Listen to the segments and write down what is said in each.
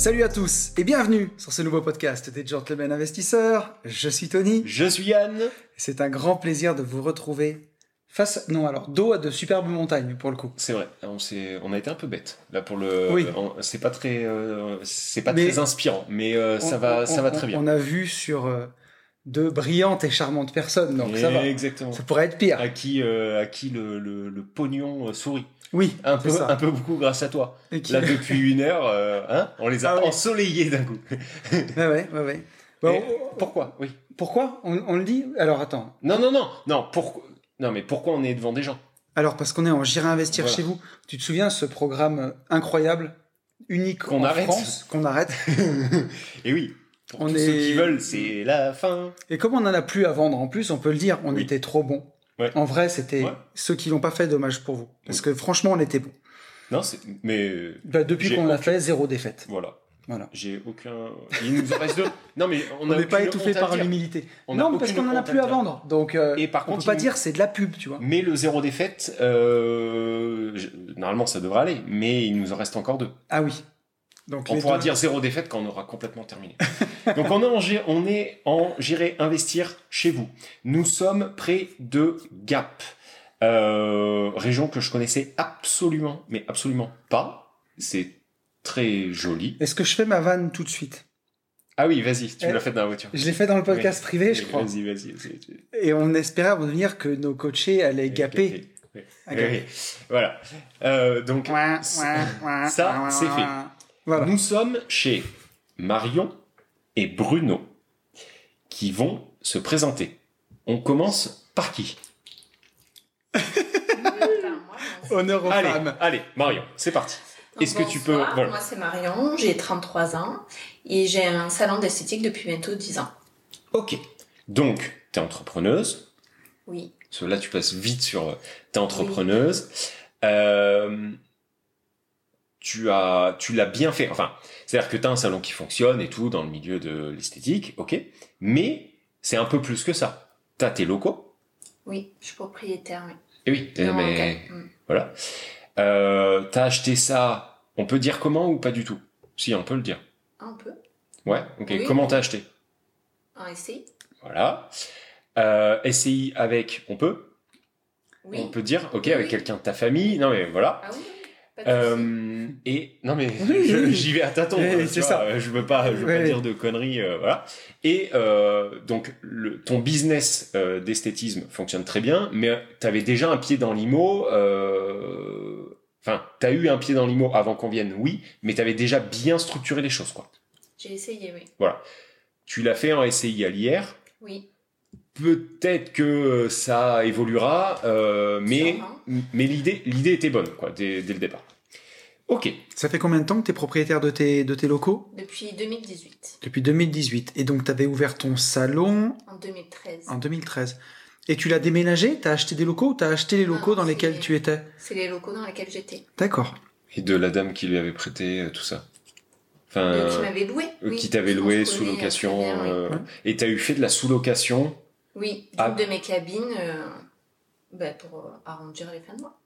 Salut à tous et bienvenue sur ce nouveau podcast des Gentlemen Investisseurs. Je suis Tony. Je suis Yann. C'est un grand plaisir de vous retrouver face, non alors, dos à de superbes montagnes pour le coup. C'est vrai, on, on a été un peu bête. Là pour le, Oui. c'est pas très, euh, c'est pas Mais- très inspirant, mais euh, ça va, on- ça va très bien. On a vu sur euh, de brillantes et charmantes personnes, donc ça va. Exactement. Ça pourrait être pire. À qui, euh, à qui le, le, le pognon sourit. Oui, Un peu, ça. un peu beaucoup grâce à toi. Là depuis une heure, euh, hein, on les a Ah ensoleillés d'un coup. Ouais, ouais, ouais, ouais. Bon, pourquoi? Oui. pourquoi? On, on le dit? Alors attends. Non, non, non, non. Pourquoi Non, mais pourquoi on est devant des gens? Alors parce qu'on est en J'irai investir Voilà. chez vous. Tu te souviens ce programme euh, incroyable, unique Qu'on en arrête. France, qu'on arrête? Et oui. Pour On tous est- ceux qui veulent, c'est la fin. Et comme on en a plus à vendre en plus, on peut le dire, on Oui. était trop bons. Ouais. En vrai, c'était Ouais. ceux qui l'ont pas fait, dommage pour vous. Parce que franchement, on était bons. Non, c'est, mais Bah, depuis qu'on l'a aucun- fait, zéro défaite. voilà. Voilà. J'ai aucun. Il nous en reste deux. Non, mais on n'est pas étouffé par l'humilité. Non, parce qu'on en a à plus à vendre. Donc, euh, Et par on contre, peut pas il- dire c'est de la pub, tu vois. Mais le zéro défaite, euh, normalement ça devrait aller, mais il nous en reste encore deux. Ah oui. Donc, On pourra deux- dire zéro défaite quand on aura complètement terminé. Donc on est en, on est en J'irai investir chez vous. Nous sommes près de Gap, euh, région que je connaissais absolument, mais absolument pas. C'est très joli. Est-ce que je fais ma vanne tout de suite? Ah oui, vas-y, tu Eh, me l'as fait dans la voiture. Je l'ai fait dans le podcast privé, je crois. Vas-y, vas-y. Et on espérait revenir que nos coachés allaient gaper. Oui. Voilà. Euh, donc, Ouin, ça, ouin, ouin, ça, ouin, c'est fait. Voilà. Nous sommes chez Marion et Bruno qui vont se présenter. On commence par qui? Honneur aux Allez, femmes. allez, Marion, c'est parti. Est-ce que tu peux- voilà. Moi, c'est Marion, j'ai 33 ans et j'ai un salon d'esthétique depuis bientôt 10 ans. Ok. Donc, t'es entrepreneuse. Oui. Parce que là, tu passes vite sur. euh, T'es entrepreneuse. Euh, tu as, tu l'as bien fait. Enfin, c'est-à-dire que t'as un salon qui fonctionne et tout dans le milieu de l'esthétique, ok. Mais c'est un peu plus que ça. T'as tes locaux. Oui, je suis propriétaire, oui. Et oui, Non, mais ok. Mm. voilà. Euh, t'as acheté ça. On peut dire comment ou pas du tout? Si, on peut le dire. Un peu. Ouais. Ok. Oui. Comment t'as acheté? Un essai Voilà. Euh, SCI avec, on peut? Oui. On peut dire, ok, Oui, avec oui. quelqu'un de ta famille. Non mais voilà. Ah oui, Euh, et non mais Oui, je- oui. j'y vais à tâtons. Oui, quoi, tu c'est ça. euh, Je veux pas, je veux pas dire de conneries, euh, voilà. Et euh, donc le, ton business euh, d'esthétisme fonctionne très bien, mais tu avais déjà un pied dans l'IMO. euh, Enfin, t'as eu un pied dans l'IMO avant qu'on vienne, oui, mais t'avais déjà bien structuré les choses, quoi. J'ai essayé, oui. Tu l'as fait en SCI à l'IR. Oui. Peut-être que ça évoluera, euh, mais l'idée l'idée était bonne, quoi, dès, dès le départ. Ok. Ça fait combien de temps que tu es propriétaire de tes, de tes locaux? Depuis 2018. Depuis 2018. Et donc, tu avais ouvert ton salon En 2013. en 2013. Et tu l'as déménagé? T'as acheté des locaux? Ou t'as acheté les locaux Non, dans lesquels tu étais? C'est les locaux dans lesquels j'étais. D'accord. Et de la dame qui lui avait prêté euh, tout ça. Enfin, Euh, qui m'avait loué. euh, oui. qui t'avait loué sous euh, location. bien, oui. euh, Ouais. Et t'as eu fait de la sous-location. Oui, d'une Ah. de mes cabines euh, bah, pour arrondir les fins de mois.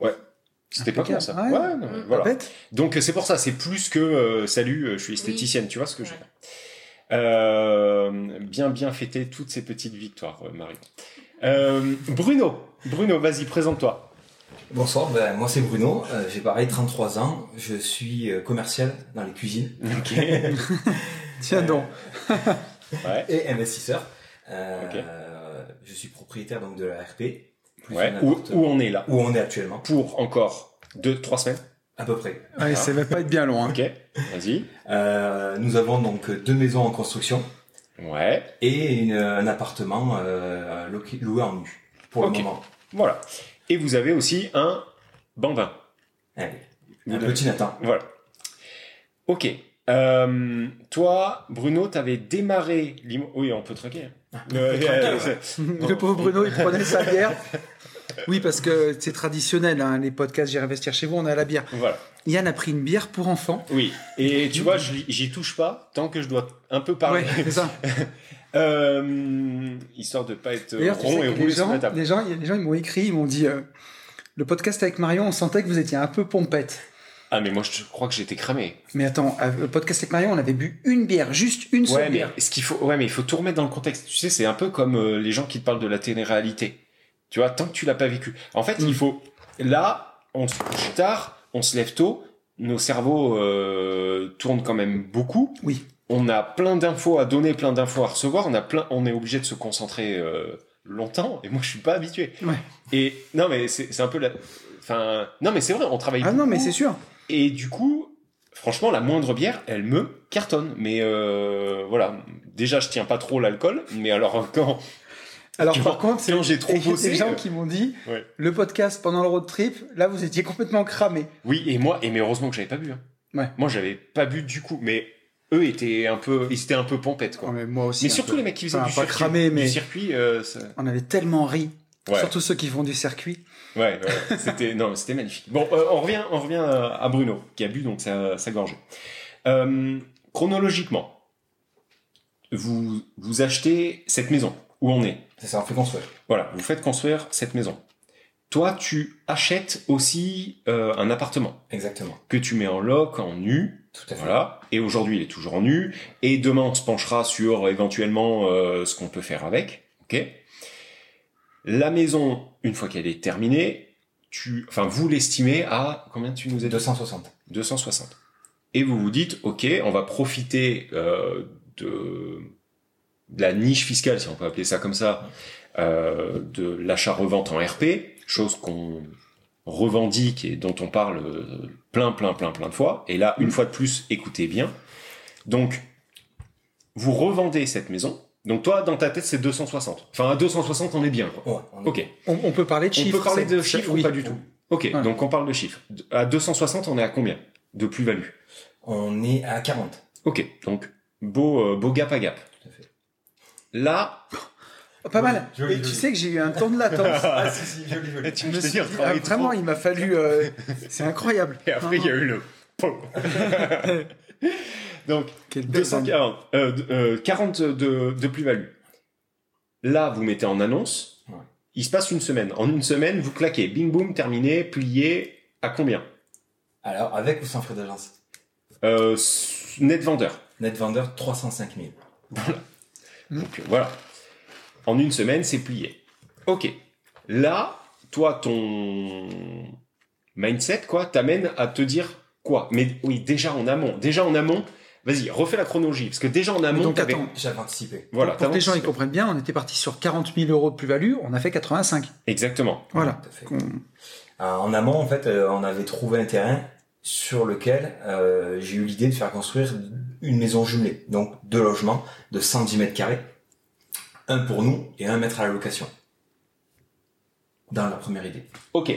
C'était pas con ça. Ouais. Ouais, non, Mm. voilà. Bête Donc c'est pour ça, c'est plus que euh, salut, euh, je suis esthéticienne, tu vois ce que je veux dire. Euh, bien bien fêter toutes ces petites victoires, euh, Marion. Euh, Bruno, Bruno, vas-y, présente-toi. Bonsoir, ben, moi c'est Bruno, euh, j'ai pareil 33 ans, je suis euh, commercial dans les cuisines Ok. Tiens donc. ouais. et investisseur. Euh, Ok. Je suis propriétaire donc de la RP, plus Ouais. Où, on est là où on est actuellement, Pour encore deux, trois semaines. à peu près. Ouais, ça va pas être bien long. Hein. Ok. Vas-y. Euh, nous avons donc deux maisons en construction Ouais. et une- un appartement euh, loué en nu pour Ok. le moment. Voilà. Et vous avez aussi un bambin. Allez, Vous un petit Nathan. Voilà. Ok. Euh, toi, Bruno, t'avais démarré Oui, on peut traquer. hein. Euh, euh, c'est- Le pauvre Bruno, il prenait sa bière. Oui, parce que c'est traditionnel, hein, les podcasts J'irai investir chez vous, on a la bière. voilà. Yann a pris une bière pour enfants. Oui. Et tu vois, j'y touche pas tant que je dois un peu parler. Ouais, c'est ça. Euh, histoire de pas être rond et que les rouler sur gens, la table. les gens, gens, ils m'ont écrit, ils m'ont dit, euh, le podcast avec Marion, on sentait que vous étiez un peu pompette. Ah, mais moi, je crois que j'étais cramé. Mais attends, euh, le podcast avec Marion, on avait bu une bière, juste une seule Ouais, mais bière. ce qu'il faut, ouais, mais il faut tout remettre dans le contexte. Tu sais, c'est un peu comme euh, les gens qui te parlent de la télé-réalité. Tu vois, tant que tu l'as pas vécu. En fait, Mm. il faut. Là, on se couche tard, on se lève tôt, nos cerveaux euh, tournent quand même beaucoup. Oui. On a plein d'infos à donner, plein d'infos à recevoir. On a plein, on est obligé de se concentrer euh, longtemps. Et moi, je suis pas habitué. Ouais. Et non, mais c'est un peu la. Enfin, non, mais c'est vrai, on travaille. Ah non, mais c'est sûr. Et du coup, franchement, la moindre bière, elle me cartonne. Mais euh, voilà, déjà, je tiens pas trop l'alcool. Mais alors, quand, Alors tu par vois, contre, quand j'ai il trop y a bossé... des gens euh, qui m'ont dit, Ouais. le podcast pendant le road trip, là, vous étiez complètement cramé. Oui, et moi, et mais heureusement que j'avais pas bu. hein. Ouais. Moi, j'avais pas bu du coup. Mais eux étaient un peu... Ils étaient un peu pompettes, quoi. Ouais, mais moi aussi. mais surtout peu. les mecs qui faisaient Enfin, du, pas circuit, cramé, du mais- circuit. euh, ça- On avait tellement ri. Ouais. Surtout ceux qui font du circuit. Ouais, ouais, c'était non, c'était magnifique. Bon, euh, on revient, on revient à à Bruno qui a bu donc sa, sa gorgée. Euh, chronologiquement, vous vous achetez cette maison où on est. C'est ça, on fait construire. Voilà, vous faites construire cette maison. Toi, tu achètes aussi euh, un appartement Exactement. que tu mets en loc, en nu, Tout à fait. voilà. Et aujourd'hui, il est toujours en nu. Et demain, on se penchera sur éventuellement euh, ce qu'on peut faire avec. Ok. La maison, une fois qu'elle est terminée, tu, enfin, vous l'estimez à combien tu nous as dit? 260. 260. Et vous vous dites, ok, on va profiter euh, de, de la niche fiscale, si on peut appeler ça comme ça, euh, de l'achat-revente en RP, chose qu'on revendique et dont on parle euh, plein, plein, plein, plein de fois. Et là, une fois de plus, écoutez bien. Donc, vous revendez cette maison. Donc toi, dans ta tête, c'est 260. Enfin, à 260, on est bien. Quoi. Ouais, on est- Ok. On, on peut parler de On chiffres. peut parler de chiffres oui. ou pas du tout? Ok, Ouais. donc on parle de chiffres. À 260, on est à combien de plus-value On est à 40. Ok, donc beau, euh, beau gap à gap. Là, Oh, Pas mal. Joli, Et tu joli. sais que j'ai eu un temps de latence. Ah si, si, joli, joli. Je me suis dit, ah, vraiment, il m'a fallu. euh, C'est incroyable. Et après, il y a eu le... donc, Quelle belle bande. 240, euh, d- euh, 40 de, de plus-value. Là, vous mettez en annonce. Ouais. Il se passe une semaine. En une semaine, vous claquez. Bing boom, terminé, plié. À combien? Alors, avec ou sans frais d'agence? Euh, Net vendeur. Net vendeur 305 000. Donc euh, voilà. En une semaine, c'est plié. Ok. Là, toi, ton mindset, quoi, t'amène à te dire quoi? Mais oui, déjà en amont. Déjà en amont, vas-y, refais la chronologie. Parce que déjà en amont, Donc, t'avais- attends. J'avais anticipé. Voilà, pour que les gens ils comprennent bien, on était parti sur 40 000 euros de plus-value, on a fait 85. Exactement. Voilà. Tout à fait. Qu'on- Euh, En amont, en fait, euh, on avait trouvé un terrain sur lequel euh, j'ai eu l'idée de faire construire une maison jumelée. Donc deux logements de 110 mètres carrés. Un pour nous et un mètre à la location. Dans la première idée. Ok.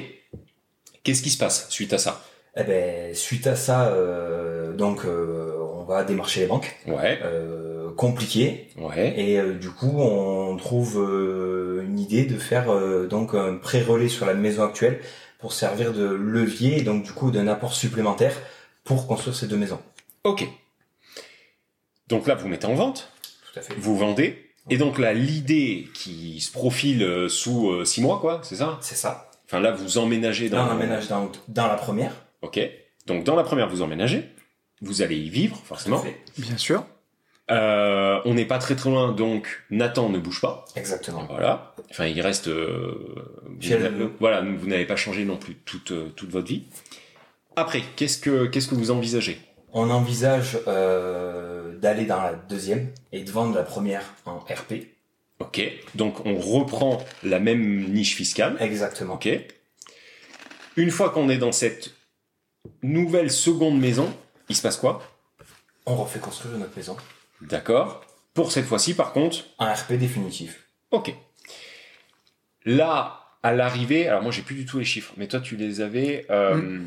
Qu'est-ce qui se passe suite à ça? Eh ben, suite à ça, euh, donc euh, on va démarcher les banques. Ouais, Euh, compliqué. ouais. Et euh, du coup, on trouve une idée de faire euh, donc un pré-relais sur la maison actuelle pour servir de levier et donc du coup d'un apport supplémentaire pour construire ces deux maisons. Ok. Donc là, vous mettez en vente, Tout à fait. vous vendez. Et donc là, l'idée qui se profile euh, sous euh, six mois, quoi, c'est ça? C'est ça. Enfin là, vous emménagez dans... Là, on emménage dans, dans la première. Ok. Donc dans la première, vous emménagez. Vous allez y vivre, forcément. Tout à fait. Bien sûr. Euh, on n'est pas très très loin, donc Nathan ne bouge pas. Exactement. Voilà. Enfin, il reste. euh, vous le- Voilà, vous n'avez pas changé non plus toute euh, toute votre vie. Après, qu'est-ce que qu'est-ce que vous envisagez? On envisage euh, d'aller dans la deuxième et de vendre la première en RP. Ok. Donc on reprend la même niche fiscale. Exactement. Ok. Une fois qu'on est dans cette nouvelle seconde maison, il se passe quoi? On refait construire notre maison D'accord. Pour cette fois-ci, par contre, en RP définitif. Ok. Là, à l'arrivée, alors moi j'ai plus du tout les chiffres, mais toi tu les avais. euh,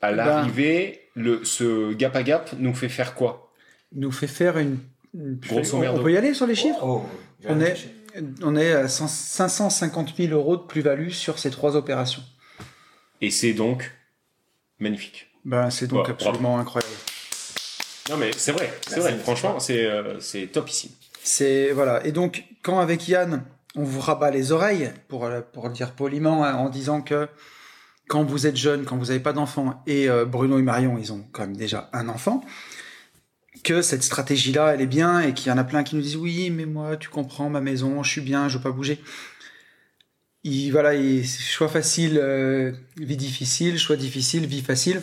à Ben- l'arrivée, le ce gap à gap nous fait faire quoi? Nous fait faire une. une- Grosso on, on peut y aller sur les chiffres? Oh, On est, on est à 100 550 000 euros de plus-value sur ces trois opérations. Et c'est donc magnifique. Ben, c'est donc Ouais, absolument incroyable. Non mais c'est vrai, c'est vrai. Franchement, c'est euh, c'est top ici. C'est voilà. Et donc, quand avec Yann, on vous rabat les oreilles, pour le- pour le dire poliment, hein, en disant que quand vous êtes jeune, quand vous n'avez pas d'enfant, et euh, Bruno et Marion, ils ont quand même déjà un enfant, que cette stratégie-là, elle est bien, et qu'il y en a plein qui nous disent oui, mais moi, tu comprends, ma maison, je suis bien, je veux pas bouger. Il, voilà, il, choix facile, euh, vie difficile, choix difficile, vie facile.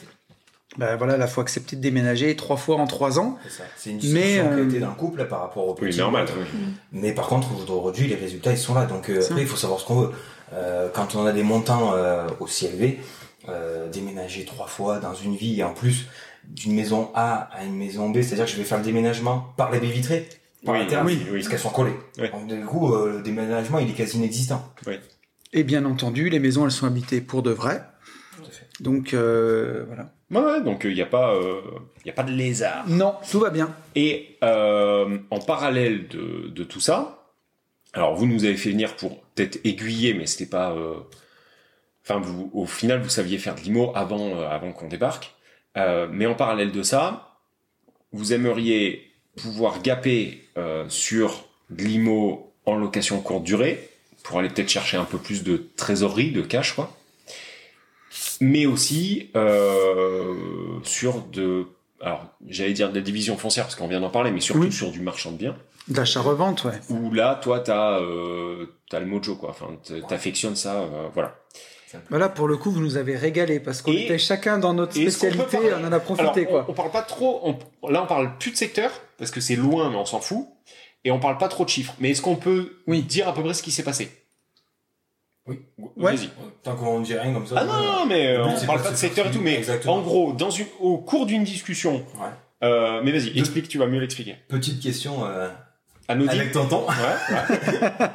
Ben voilà, là, faut accepter de déménager trois fois en trois ans. C'est une Mais, discussion qui euh, a d'un couple par rapport au Oui, petit. normal. oui. Mais par contre, aujourd'hui, les résultats, ils sont là. Donc euh, après, il faut savoir ce qu'on veut. Euh, quand on a des montants euh, aussi élevés, euh, déménager trois fois dans une vie, et en plus d'une maison A à une maison B, c'est-à-dire que je vais faire le déménagement par les baies vitrées, par Oui, la oui, oui. parce qu'elles sont collées. Oui. Donc du coup, euh, le déménagement, il est quasi inexistant. Et bien entendu, les maisons, elles sont habitées pour de vrai. Tout à fait. Donc euh, voilà. Ouais, donc il n'y a pas euh, y a pas de lézard. Non, tout va bien. Et euh, en parallèle de, de tout ça, alors vous nous avez fait venir pour peut-être aiguiller, mais c'était pas. euh, Enfin, au final, vous saviez faire de l'IMO avant, euh, avant qu'on débarque. Euh, mais en parallèle de ça, vous aimeriez pouvoir gaper euh, sur de l'IMO en location courte durée pour aller peut-être chercher un peu plus de trésorerie, de cash, quoi. Mais aussi euh, sur de alors j'allais dire de la division foncière parce qu'on vient d'en parler, mais surtout Oui. sur du marchand de biens, D'achat-revente, ouais. où là, toi, t'as euh, t'as le mojo, quoi. Enfin, t'affectionnes ça, euh, voilà. Voilà, pour le coup, vous nous avez régalé parce qu'on était chacun dans notre spécialité, parler- on en a profité, Alors, quoi. on, on parle pas trop. on- là, on parle plus de secteur parce que c'est loin, mais on s'en fout. Et on parle pas trop de chiffres. Mais est-ce qu'on peut Oui. dire à peu près ce qui s'est passé? Oui. Ouais. Vas-y. Tant qu'on dit rien comme ça. Ah non, non, mais euh, on c'est parle pas de de se secteur et tout, mais Exactement. en gros, dans une, au cours d'une discussion, Ouais. euh, mais vas-y, explique, tu vas mieux l'expliquer. Petite question euh, Anodine. avec tonton. Ouais, ouais.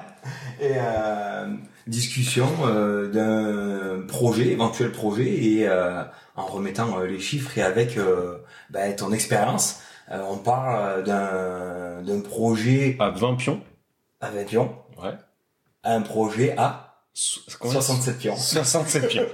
et euh, discussion d'un projet, éventuel projet, et en remettant les chiffres et avec bah, ton expérience, on parle d'un d'un projet À 20 pions. à 20 pions, Ouais. un projet à So- combien 67 pions. 67 pions.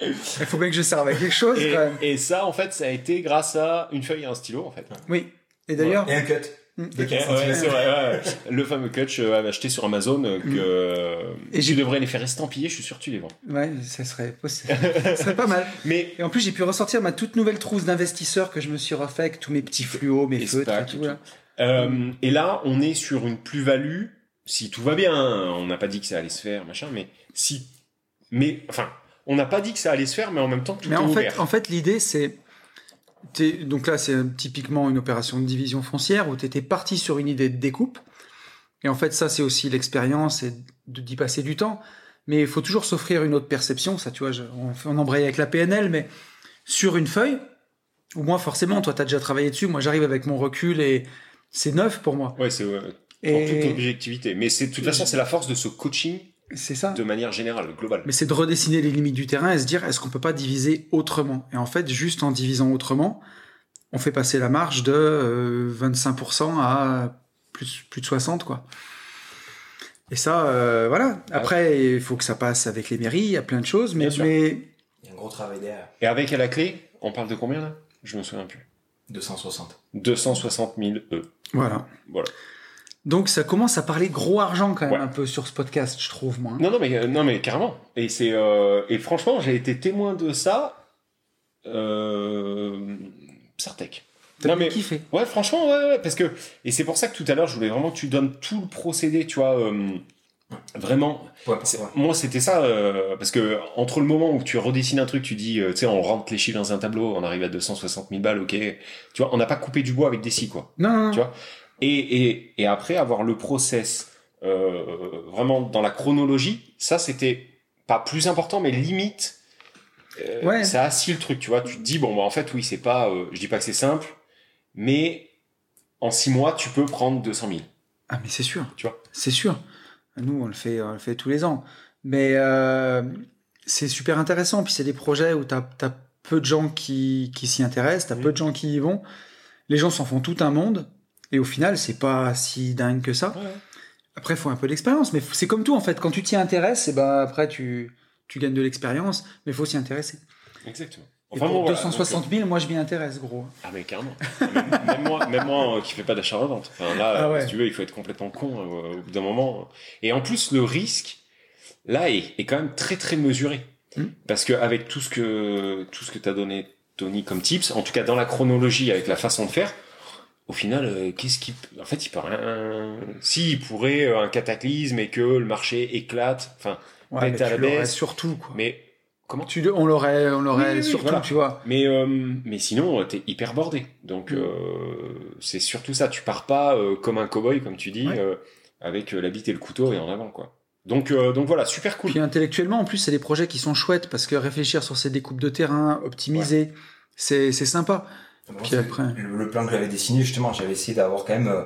Il faut bien que je serve à quelque chose, Et, quand même. et ça, en fait, ça a été grâce à une feuille et un stylo, en fait. Oui. Et d'ailleurs, Et un cut. Mm. De Ouais, 4 ouais, c'est vrai, ouais. Le fameux clutch euh, acheté sur Amazon euh, que euh, Et tu devrais les faire estampiller, je suis sûr que tu les vends. ouais, ça serait possible. ça serait pas mal. Mais Et en plus, j'ai pu ressortir ma toute nouvelle trousse d'investisseurs que je me suis refait avec tous mes petits fluos, mes feutres et tout. là. euh, et là, on est sur une plus-value. Si tout va bien, hein, on n'a pas dit que ça allait se faire, machin, mais si, mais enfin, on n'a pas dit que ça allait se faire, mais en même temps, tout Mais est en fait, ouvert. en fait l'idée, c'est. Donc là, c'est typiquement une opération de division foncière où tu étais parti sur une idée de découpe. Et en fait, ça, c'est aussi l'expérience et d'y passer du temps. Mais il faut toujours s'offrir une autre perception. Ça, tu vois, on, fait- on embraye avec la PNL, mais sur une feuille, ou moi, forcément, toi, tu as déjà travaillé dessus. Moi, j'arrive avec mon recul et c'est neuf pour moi. Ouais, c'est en Et toute objectivité. Mais c'est de toute façon, c'est la force de ce coaching c'est ça. de manière générale, globale. Mais c'est de redessiner les limites du terrain et se dire est-ce qu'on peut pas diviser autrement? Et en fait, juste en divisant autrement, on fait passer la marge de euh, 25% à plus, plus de 60 quoi. Et ça, euh, voilà. Après, il faut que ça passe avec les mairies, il y a plein de choses, mais, Bien sûr. mais Il y a un gros travail derrière. Et avec à la clé, on parle de combien là? Je me souviens plus. 260. 260 000 E. voilà. Voilà. Donc ça commence à parler gros argent quand même Ouais. un peu sur ce podcast, je trouve moi. Non, non, mais, euh, non, mais carrément. Et c'est, euh, et franchement, j'ai été témoin de ça, euh, Sartec. Non, mais, kiffé. ouais, franchement, ouais, ouais, parce que, et c'est pour ça que tout à l'heure, je voulais vraiment que tu donnes tout le procédé, tu vois, euh, vraiment. Ouais. Moi, c'était ça, euh, parce que entre le moment où tu redessines un truc, tu dis, euh, tu sais, on rentre les chiffres dans un tableau, on arrive à 260 000 balles, ok. Tu vois, on n'a pas coupé du bois avec des scies, quoi. Non, non, non. Tu vois Et, et, et après, avoir le process euh, vraiment dans la chronologie, ça, c'était pas plus important, mais limite, euh, Ouais. ça assis le truc, tu vois. Tu te dis, bon, bah, en fait, oui, c'est pas, euh, je dis pas que c'est simple, mais en six mois, tu peux prendre 200 000. Ah mais c'est sûr. Tu vois. C'est sûr. Nous on le fait, on le fait tous les ans. Mais euh, c'est super intéressant. Puis c'est des projets où tu as, peu de gens qui, qui s'y intéressent, tu as peu de gens qui y vont. Les gens s'en font tout un monde. Et au final, c'est pas si dingue que ça. Après, il faut un peu d'expérience. Mais c'est comme tout, en fait. Quand tu t'y intéresses, et ben après, tu, tu gagnes de l'expérience. Mais il faut s'y intéresser. Exactement. Et Enfin, pour bon, voilà, 260 000, moi, je m'y intéresse, gros. ah mais carrément. même, même moi, même moi euh, qui fais pas d'achat-revente. Enfin là, Ah ouais. si tu veux, il faut être complètement con euh, au bout d'un moment. Et en plus, le risque là est, est quand même très très mesuré. Hmm. Parce que avec tout ce que tout ce que t'as donné Tony comme tips, en tout cas dans la chronologie avec la façon de faire, au final, euh, qu'est-ce qui, en fait, il peut rien. Si, il pourrait euh, un cataclysme et que le marché éclate. Enfin, Ouais, mais à la tu baisse. surtout, quoi. mais comment Tu, le- on l'aurait, on l'aurait Oui, surtout, voilà. tu vois. Mais euh, mais sinon, t'es hyper bordé. Donc Mm. c'est surtout ça. Tu pars pas comme un cowboy, comme tu dis, Ouais. avec la bite et le couteau et en avant quoi. Donc euh, donc voilà, super cool. Puis intellectuellement, en plus, c'est des projets qui sont chouettes parce que réfléchir sur ces découpes de terrain, optimiser, c'est, c'est sympa. Puis après- le, plan que j'avais dessiné, justement, j'avais essayé d'avoir quand même euh,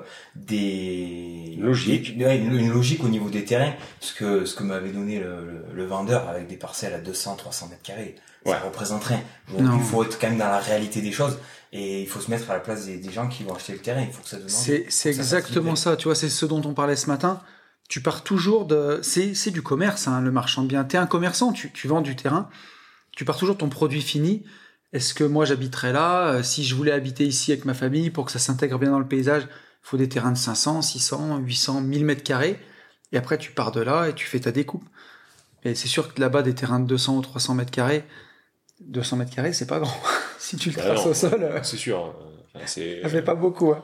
des Logique. des- ouais, une, logique au niveau des terrains, ce que ce que m'avait donné le, le, vendeur avec des parcelles à 200, 300 mètres carrés, Ouais. ça représente rien. Donc, il faut être quand même dans la réalité des choses et il faut se mettre à la place des, des gens qui vont acheter le terrain. Il faut que ça demande. C'est, exactement ça, tu vois, c'est ce dont on parlait ce matin. Tu pars toujours de. C'est, c'est du commerce, hein, le marchand de biens. T'es un commerçant, tu, tu vends du terrain, tu pars toujours de ton produit fini. Est-ce que moi j'habiterais là? Euh, Si je voulais habiter ici avec ma famille pour que ça s'intègre bien dans le paysage, il faut des terrains de 500, 600, 800, 1000 mètres carrés. Et après, tu pars de là et tu fais ta découpe. Et c'est sûr que là-bas, des terrains de 200 ou 300 mètres carrés, 200 mètres carrés, c'est pas grand. si tu le Bah traces non. au sol, euh, C'est sûr. euh, enfin, ça fait pas beaucoup. hein.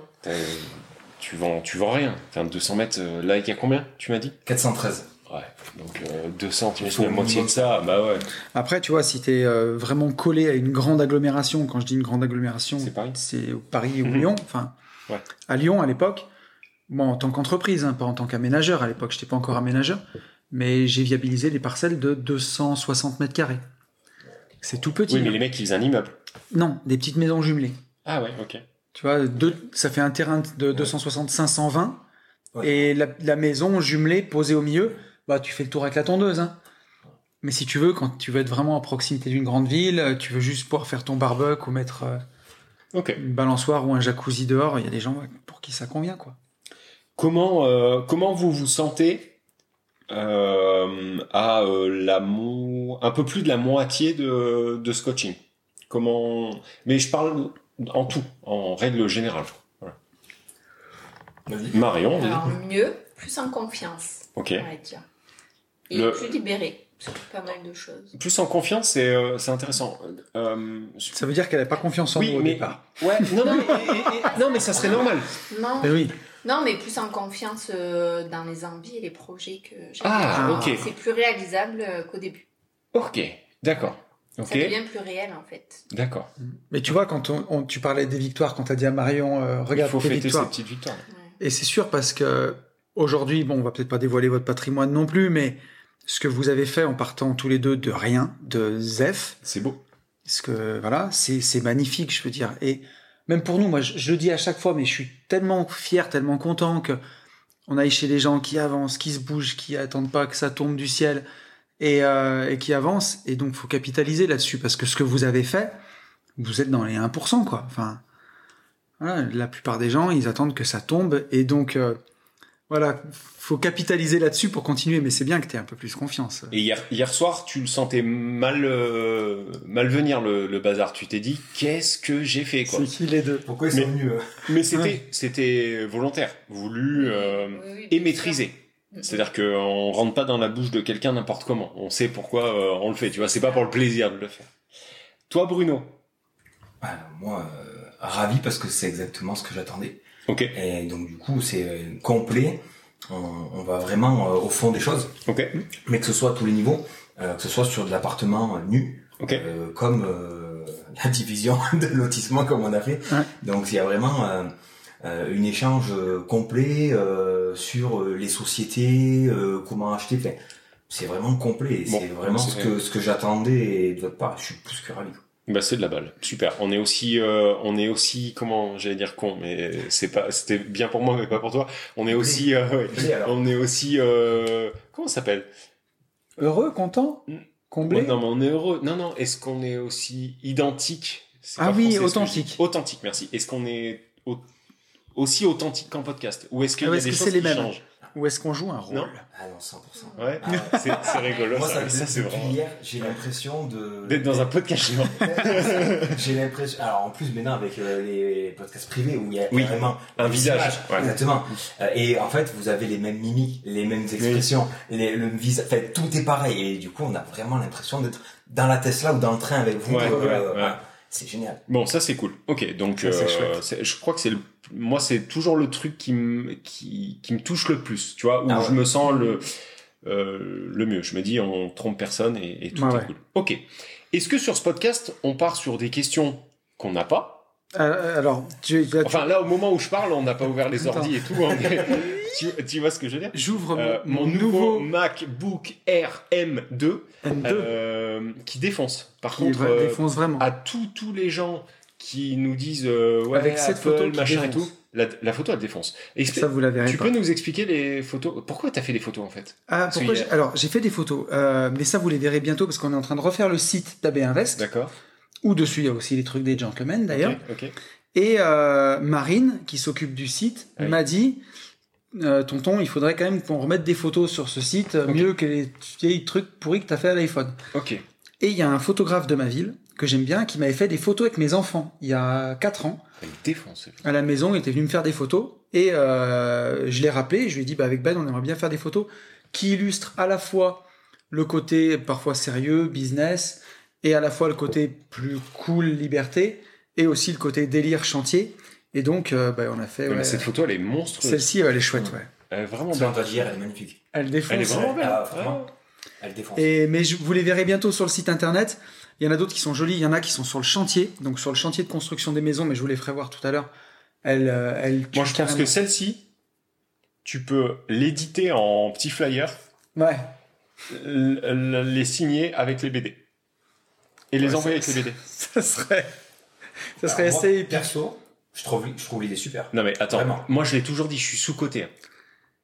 Tu vends tu vends rien. Enfin 200 mètres. euh, là il y a combien Tu m'as dit? 413. Ouais. Donc euh, 200. Tu faut la moitié de ça. Bah ouais. Après, tu vois, si tu es vraiment collé à une grande agglomération, quand je dis une grande agglomération, C'est Paris. c'est Paris ou Mhm. Lyon, enfin, Ouais. à Lyon à l'époque, bon, en tant qu'entreprise, hein, pas en tant qu'aménageur, à l'époque, je n'étais pas encore aménageur, mais j'ai viabilisé des parcelles de 260 mètres carrés. C'est tout petit. Oui mais hein. les mecs ils faisaient un immeuble. Non, des petites maisons jumelées. Ah ouais. Ok. Tu vois, deux, ça fait un terrain de 260, 520, Ouais. et la, la maison jumelée posée au milieu, bah tu fais le tour avec la tondeuse. Hein. Mais si tu veux, quand tu veux être vraiment à proximité d'une grande ville, euh, tu veux juste pouvoir faire ton barbecue ou mettre euh, une balançoire ou un jacuzzi dehors, il y a des gens pour qui ça convient, quoi. Comment, euh, comment vous vous sentez euh, à euh, la mo- un peu plus de la moitié de, de ce coaching Comment Mais je parle en tout, en règle générale. Voilà. Marion. Alors mieux, plus en confiance, ok. on va dire. Et Le- plus libéré sur pas mal de choses. Plus en confiance, c'est euh, c'est intéressant. Euh, Ça veut dire qu'elle n'a pas confiance en Oui, nous au départ. ouais, non, non, mais, et- et- et- non, mais ça serait normal. Non, Mais oui, non, mais plus en confiance euh, dans les envies et les projets que j'ai. Ah, ok, C'est plus réalisable euh, qu'au début. ok, d'accord, Ça ok, devient plus réel en fait. d'accord. mais tu vois, quand on, on- tu parlais des victoires, quand tu as dit à Marion, euh, Il regarde faut tes fêter ces victoires. petites victoires. Ouais. Et c'est sûr parce que aujourd'hui, bon, on va peut-être pas dévoiler votre patrimoine non plus, mais ce que vous avez fait en partant tous les deux de rien, de Zef, C'est beau. Parce que voilà, c'est c'est magnifique, je veux dire. Et même pour nous, moi, je, je le dis à chaque fois, mais je suis tellement fier, tellement content que on aille chez des gens qui avancent, qui se bougent, qui attendent pas que ça tombe du ciel et, euh, et qui avancent. Et donc, faut capitaliser là-dessus parce que ce que vous avez fait, vous êtes dans les 1%, quoi. Enfin, voilà, la plupart des gens, ils attendent que ça tombe et donc. euh, voilà, faut capitaliser là-dessus pour continuer, mais c'est bien que tu aies un peu plus confiance. Et hier, hier soir, tu le sentais mal, euh, mal venir le, le bazar. Tu t'es dit, qu'est-ce que j'ai fait, quoi? C'est qui les deux? Pourquoi ils Mais- sont venus euh Mais c'était, c'était volontaire, voulu euh, Oui, oui, et maîtrisé. C'est-à-dire qu'on rentre pas dans la bouche de quelqu'un n'importe comment. On sait pourquoi euh, on le fait. Tu vois, c'est pas pour le plaisir de le faire. Toi, Bruno? Ouais, Moi, euh, ravi parce que c'est exactement ce que j'attendais. Ok. Et donc du coup, c'est euh, complet. On, on va vraiment euh, au fond des choses, Ok. mais que ce soit à tous les niveaux, euh, que ce soit sur de l'appartement euh, nu, Ok. euh, comme euh, la division de lotissement comme on a fait. Ouais. Donc il y a vraiment euh, euh, une échange euh, complet euh, sur euh, les sociétés, euh, comment acheter. Enfin, c'est vraiment complet. Bon, c'est vraiment ce que ce que j'attendais de votre part. Je suis plus que ravi. Bah c'est de la balle. Super. On est aussi, euh, on est aussi, comment, j'allais dire con, mais c'est pas, c'était bien pour moi, mais pas pour toi. On est aussi, euh, ouais. On est aussi, euh, comment ça s'appelle? Heureux, content Comblé? Ouais, non, mais on est heureux. Non, non. Est-ce qu'on est aussi identique? C'est Ah pas oui, français, authentique. Authentique, merci. Est-ce qu'on est au- aussi authentique qu'en podcast? Ou est-ce qu'il Ah, y a est-ce des que choses c'est les qui mêmes? changent? Ou est-ce qu'on joue un rôle? Non. Ah non, 100%. Ouais, Ah ouais. c'est c'est rigolo. Moi, ça, ça, c'est vraiment. hier, j'ai l'impression de... D'être dans un podcast géant. J'ai l'impression. Alors en plus maintenant avec euh, les podcasts privés où il y a Oui, vraiment un visage, ouais. Exactement. Euh, et en fait vous avez les mêmes mimiques, les mêmes expressions, les, le visage. En fait tout est pareil et du coup on a vraiment l'impression d'être dans la Tesla ou dans le train avec vous. Ouais, Euh, ouais, ouais. ah, C'est génial. Bon, ça c'est cool. Ok, donc Ça, euh, je crois que c'est le, moi c'est toujours le truc qui me qui, qui me touche le plus, tu vois, où Ah ouais. je me sens le euh, le mieux. Je me dis on trompe personne et, et tout Ouais, est ouais. cool. Ok. Est-ce que sur ce podcast on part sur des questions qu'on n'a pas? Euh, alors, tu, là, tu- Enfin là au moment où je parle, on n'a pas ouvert les ordis et tout. on est- tu, tu vois ce que je veux dire? J'ouvre mon, Euh, mon nouveau MacBook Air M2 M2 euh, qui défonce. Par qui contre, euh, défonce vraiment. à tous tous les gens qui nous disent ouais, Avec cette Apple, photo qui machin et tout, la, la photo elle défonce. Ça, vous la verrez tu pas. peux nous expliquer les photos? Pourquoi t'as fait des photos en fait? Ah, pourquoi a- Alors, j'ai fait des photos, euh, mais ça, vous les verrez bientôt parce qu'on est en train de refaire le site d'AB Invest, D'accord. où dessus, il y a aussi les trucs des gentlemen d'ailleurs. Ok. ok. Et euh, Marine, qui s'occupe du site, Oui. m'a dit euh, Tonton, il faudrait quand même qu'on remette des photos sur ce site, euh, mieux que les vieilles trucs pourris que tu as fait à l'iPhone. Ok. Et il y a un photographe de ma ville, que j'aime bien, qui m'avait fait des photos avec mes enfants, il y a 4 ans. Elle défonce. À la maison, il était venu me faire des photos, et euh, je l'ai rappelé, je lui ai dit bah, Avec Ben, on aimerait bien faire des photos qui illustrent à la fois le côté parfois sérieux, business, et à la fois le côté plus cool, liberté, et aussi le côté délire, chantier. Et donc, euh, bah, on a fait... Ouais, mais ouais, cette photo elle est monstrueuse. Celle-ci, elle est chouette, ouais. Elle est vraiment belle. d'hier, elle est magnifique. Elle défonce. Elle est vraiment belle. Ah, vraiment. Elle défonce. Et, mais je, vous les verrez bientôt sur le site internet. Il y en a d'autres qui sont jolies, il y en a qui sont sur le chantier, donc sur le chantier de construction des maisons, mais je vous les ferai voir tout à l'heure. Elle, euh, elle Moi je pense que celle-ci, tu peux l'éditer en petit flyer, Ouais. l- l- les signer avec les BD. Et les Ouais, envoyer ça- avec les BD. Ça serait, ça serait Alors, moi, assez épique. Perso, je trouve, je trouve l'idée super. Non mais attends, Vraiment. moi je l'ai toujours dit, je suis sous-côté.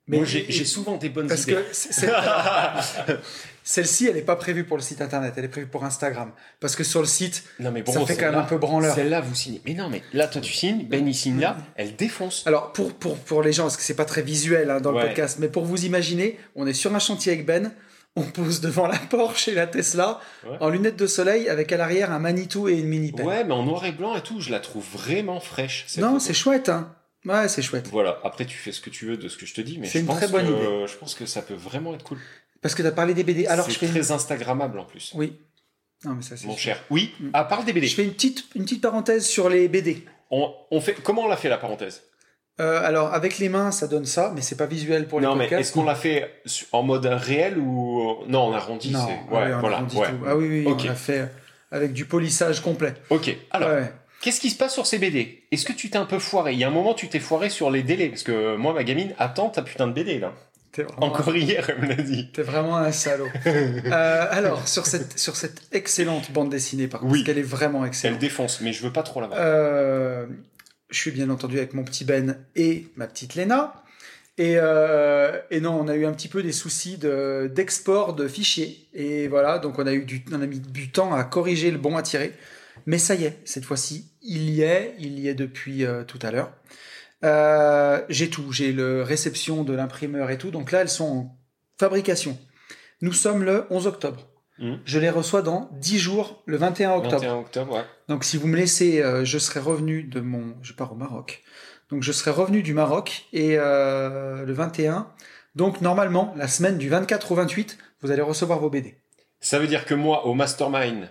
Mais- moi j'ai j'ai souvent des bonnes Parce idées. que c'est- c'est- celle-ci, elle n'est pas prévue pour le site internet, elle est prévue pour Instagram. Parce que sur le site, Non mais ça fait quand même un peu branleur. Celle-là, vous signez. Mais non, mais là, toi, tu signes, Ben, il signe là, elle défonce. Alors pour, pour, pour les gens, parce que c'est pas très visuel hein, dans le podcast, mais pour vous imaginer, on est sur un chantier avec Ben, on pose devant la Porsche et la Tesla, Ouais. en lunettes de soleil, avec à l'arrière un Manitou et une mini pen. Ouais, mais en noir et blanc et tout, je la trouve vraiment fraîche. non, c'est chouette, hein. Ouais, c'est chouette. Voilà, après, tu fais ce que tu veux de ce que je te dis, mais C'est je une pense très bonne que, idée. Je pense que ça peut vraiment être cool. Parce que t'as parlé des BD. Alors je fais très Instagrammable en plus. Oui. Non, mais ça c'est Mon cher. Oui, Mm. à part des BD. Je fais une petite, une petite parenthèse sur les BD. On, on fait, comment on l'a fait la parenthèse? Euh, alors avec les mains, ça donne ça, mais c'est pas visuel pour les Non, mais podcasts. est-ce qu'on l'a fait en mode réel ou. Non, on arrondit. Non, c'est- ah Ouais, on voilà. arrondit ouais. tout. Ah oui, oui, Ok. on l'a fait avec du polissage complet. Ok, alors. Qu'est-ce qui se passe sur ces BD Est-ce que tu t'es un peu foiré? Il y a un moment, tu t'es foiré sur les délais. Parce que moi, ma gamine attend ta putain de BD, là. T'es Encore hier, elle me l'a dit. t'es vraiment un salaud. Euh, alors sur cette, sur cette excellente bande dessinée, par contre, Oui. parce qu'elle est vraiment Elle excellente. défonce, mais je veux pas trop la voir. Euh, je suis bien entendu avec mon petit Ben et ma petite Léna. Et, euh, et non, on a eu un petit peu des soucis de- d'export de, fichiers. Et voilà, donc on a, eu mis du temps à corriger le bon à tirer. Mais ça y est, cette fois-ci, il y est. Il y est depuis euh, tout à l'heure. Euh, j'ai tout. J'ai le réception de l'imprimeur et tout. Donc là, elles sont en fabrication. Nous sommes le 11 octobre. Mhm. Je les reçois dans 10 jours, le 21 octobre. 21 octobre, ouais. Donc si vous me laissez, euh, je serai revenu de mon... Je pars au Maroc. Donc je serai revenu du Maroc et euh, le 21. Donc normalement, la semaine du 24 au 28, vous allez recevoir vos BD. Ça veut dire que moi, au mastermind,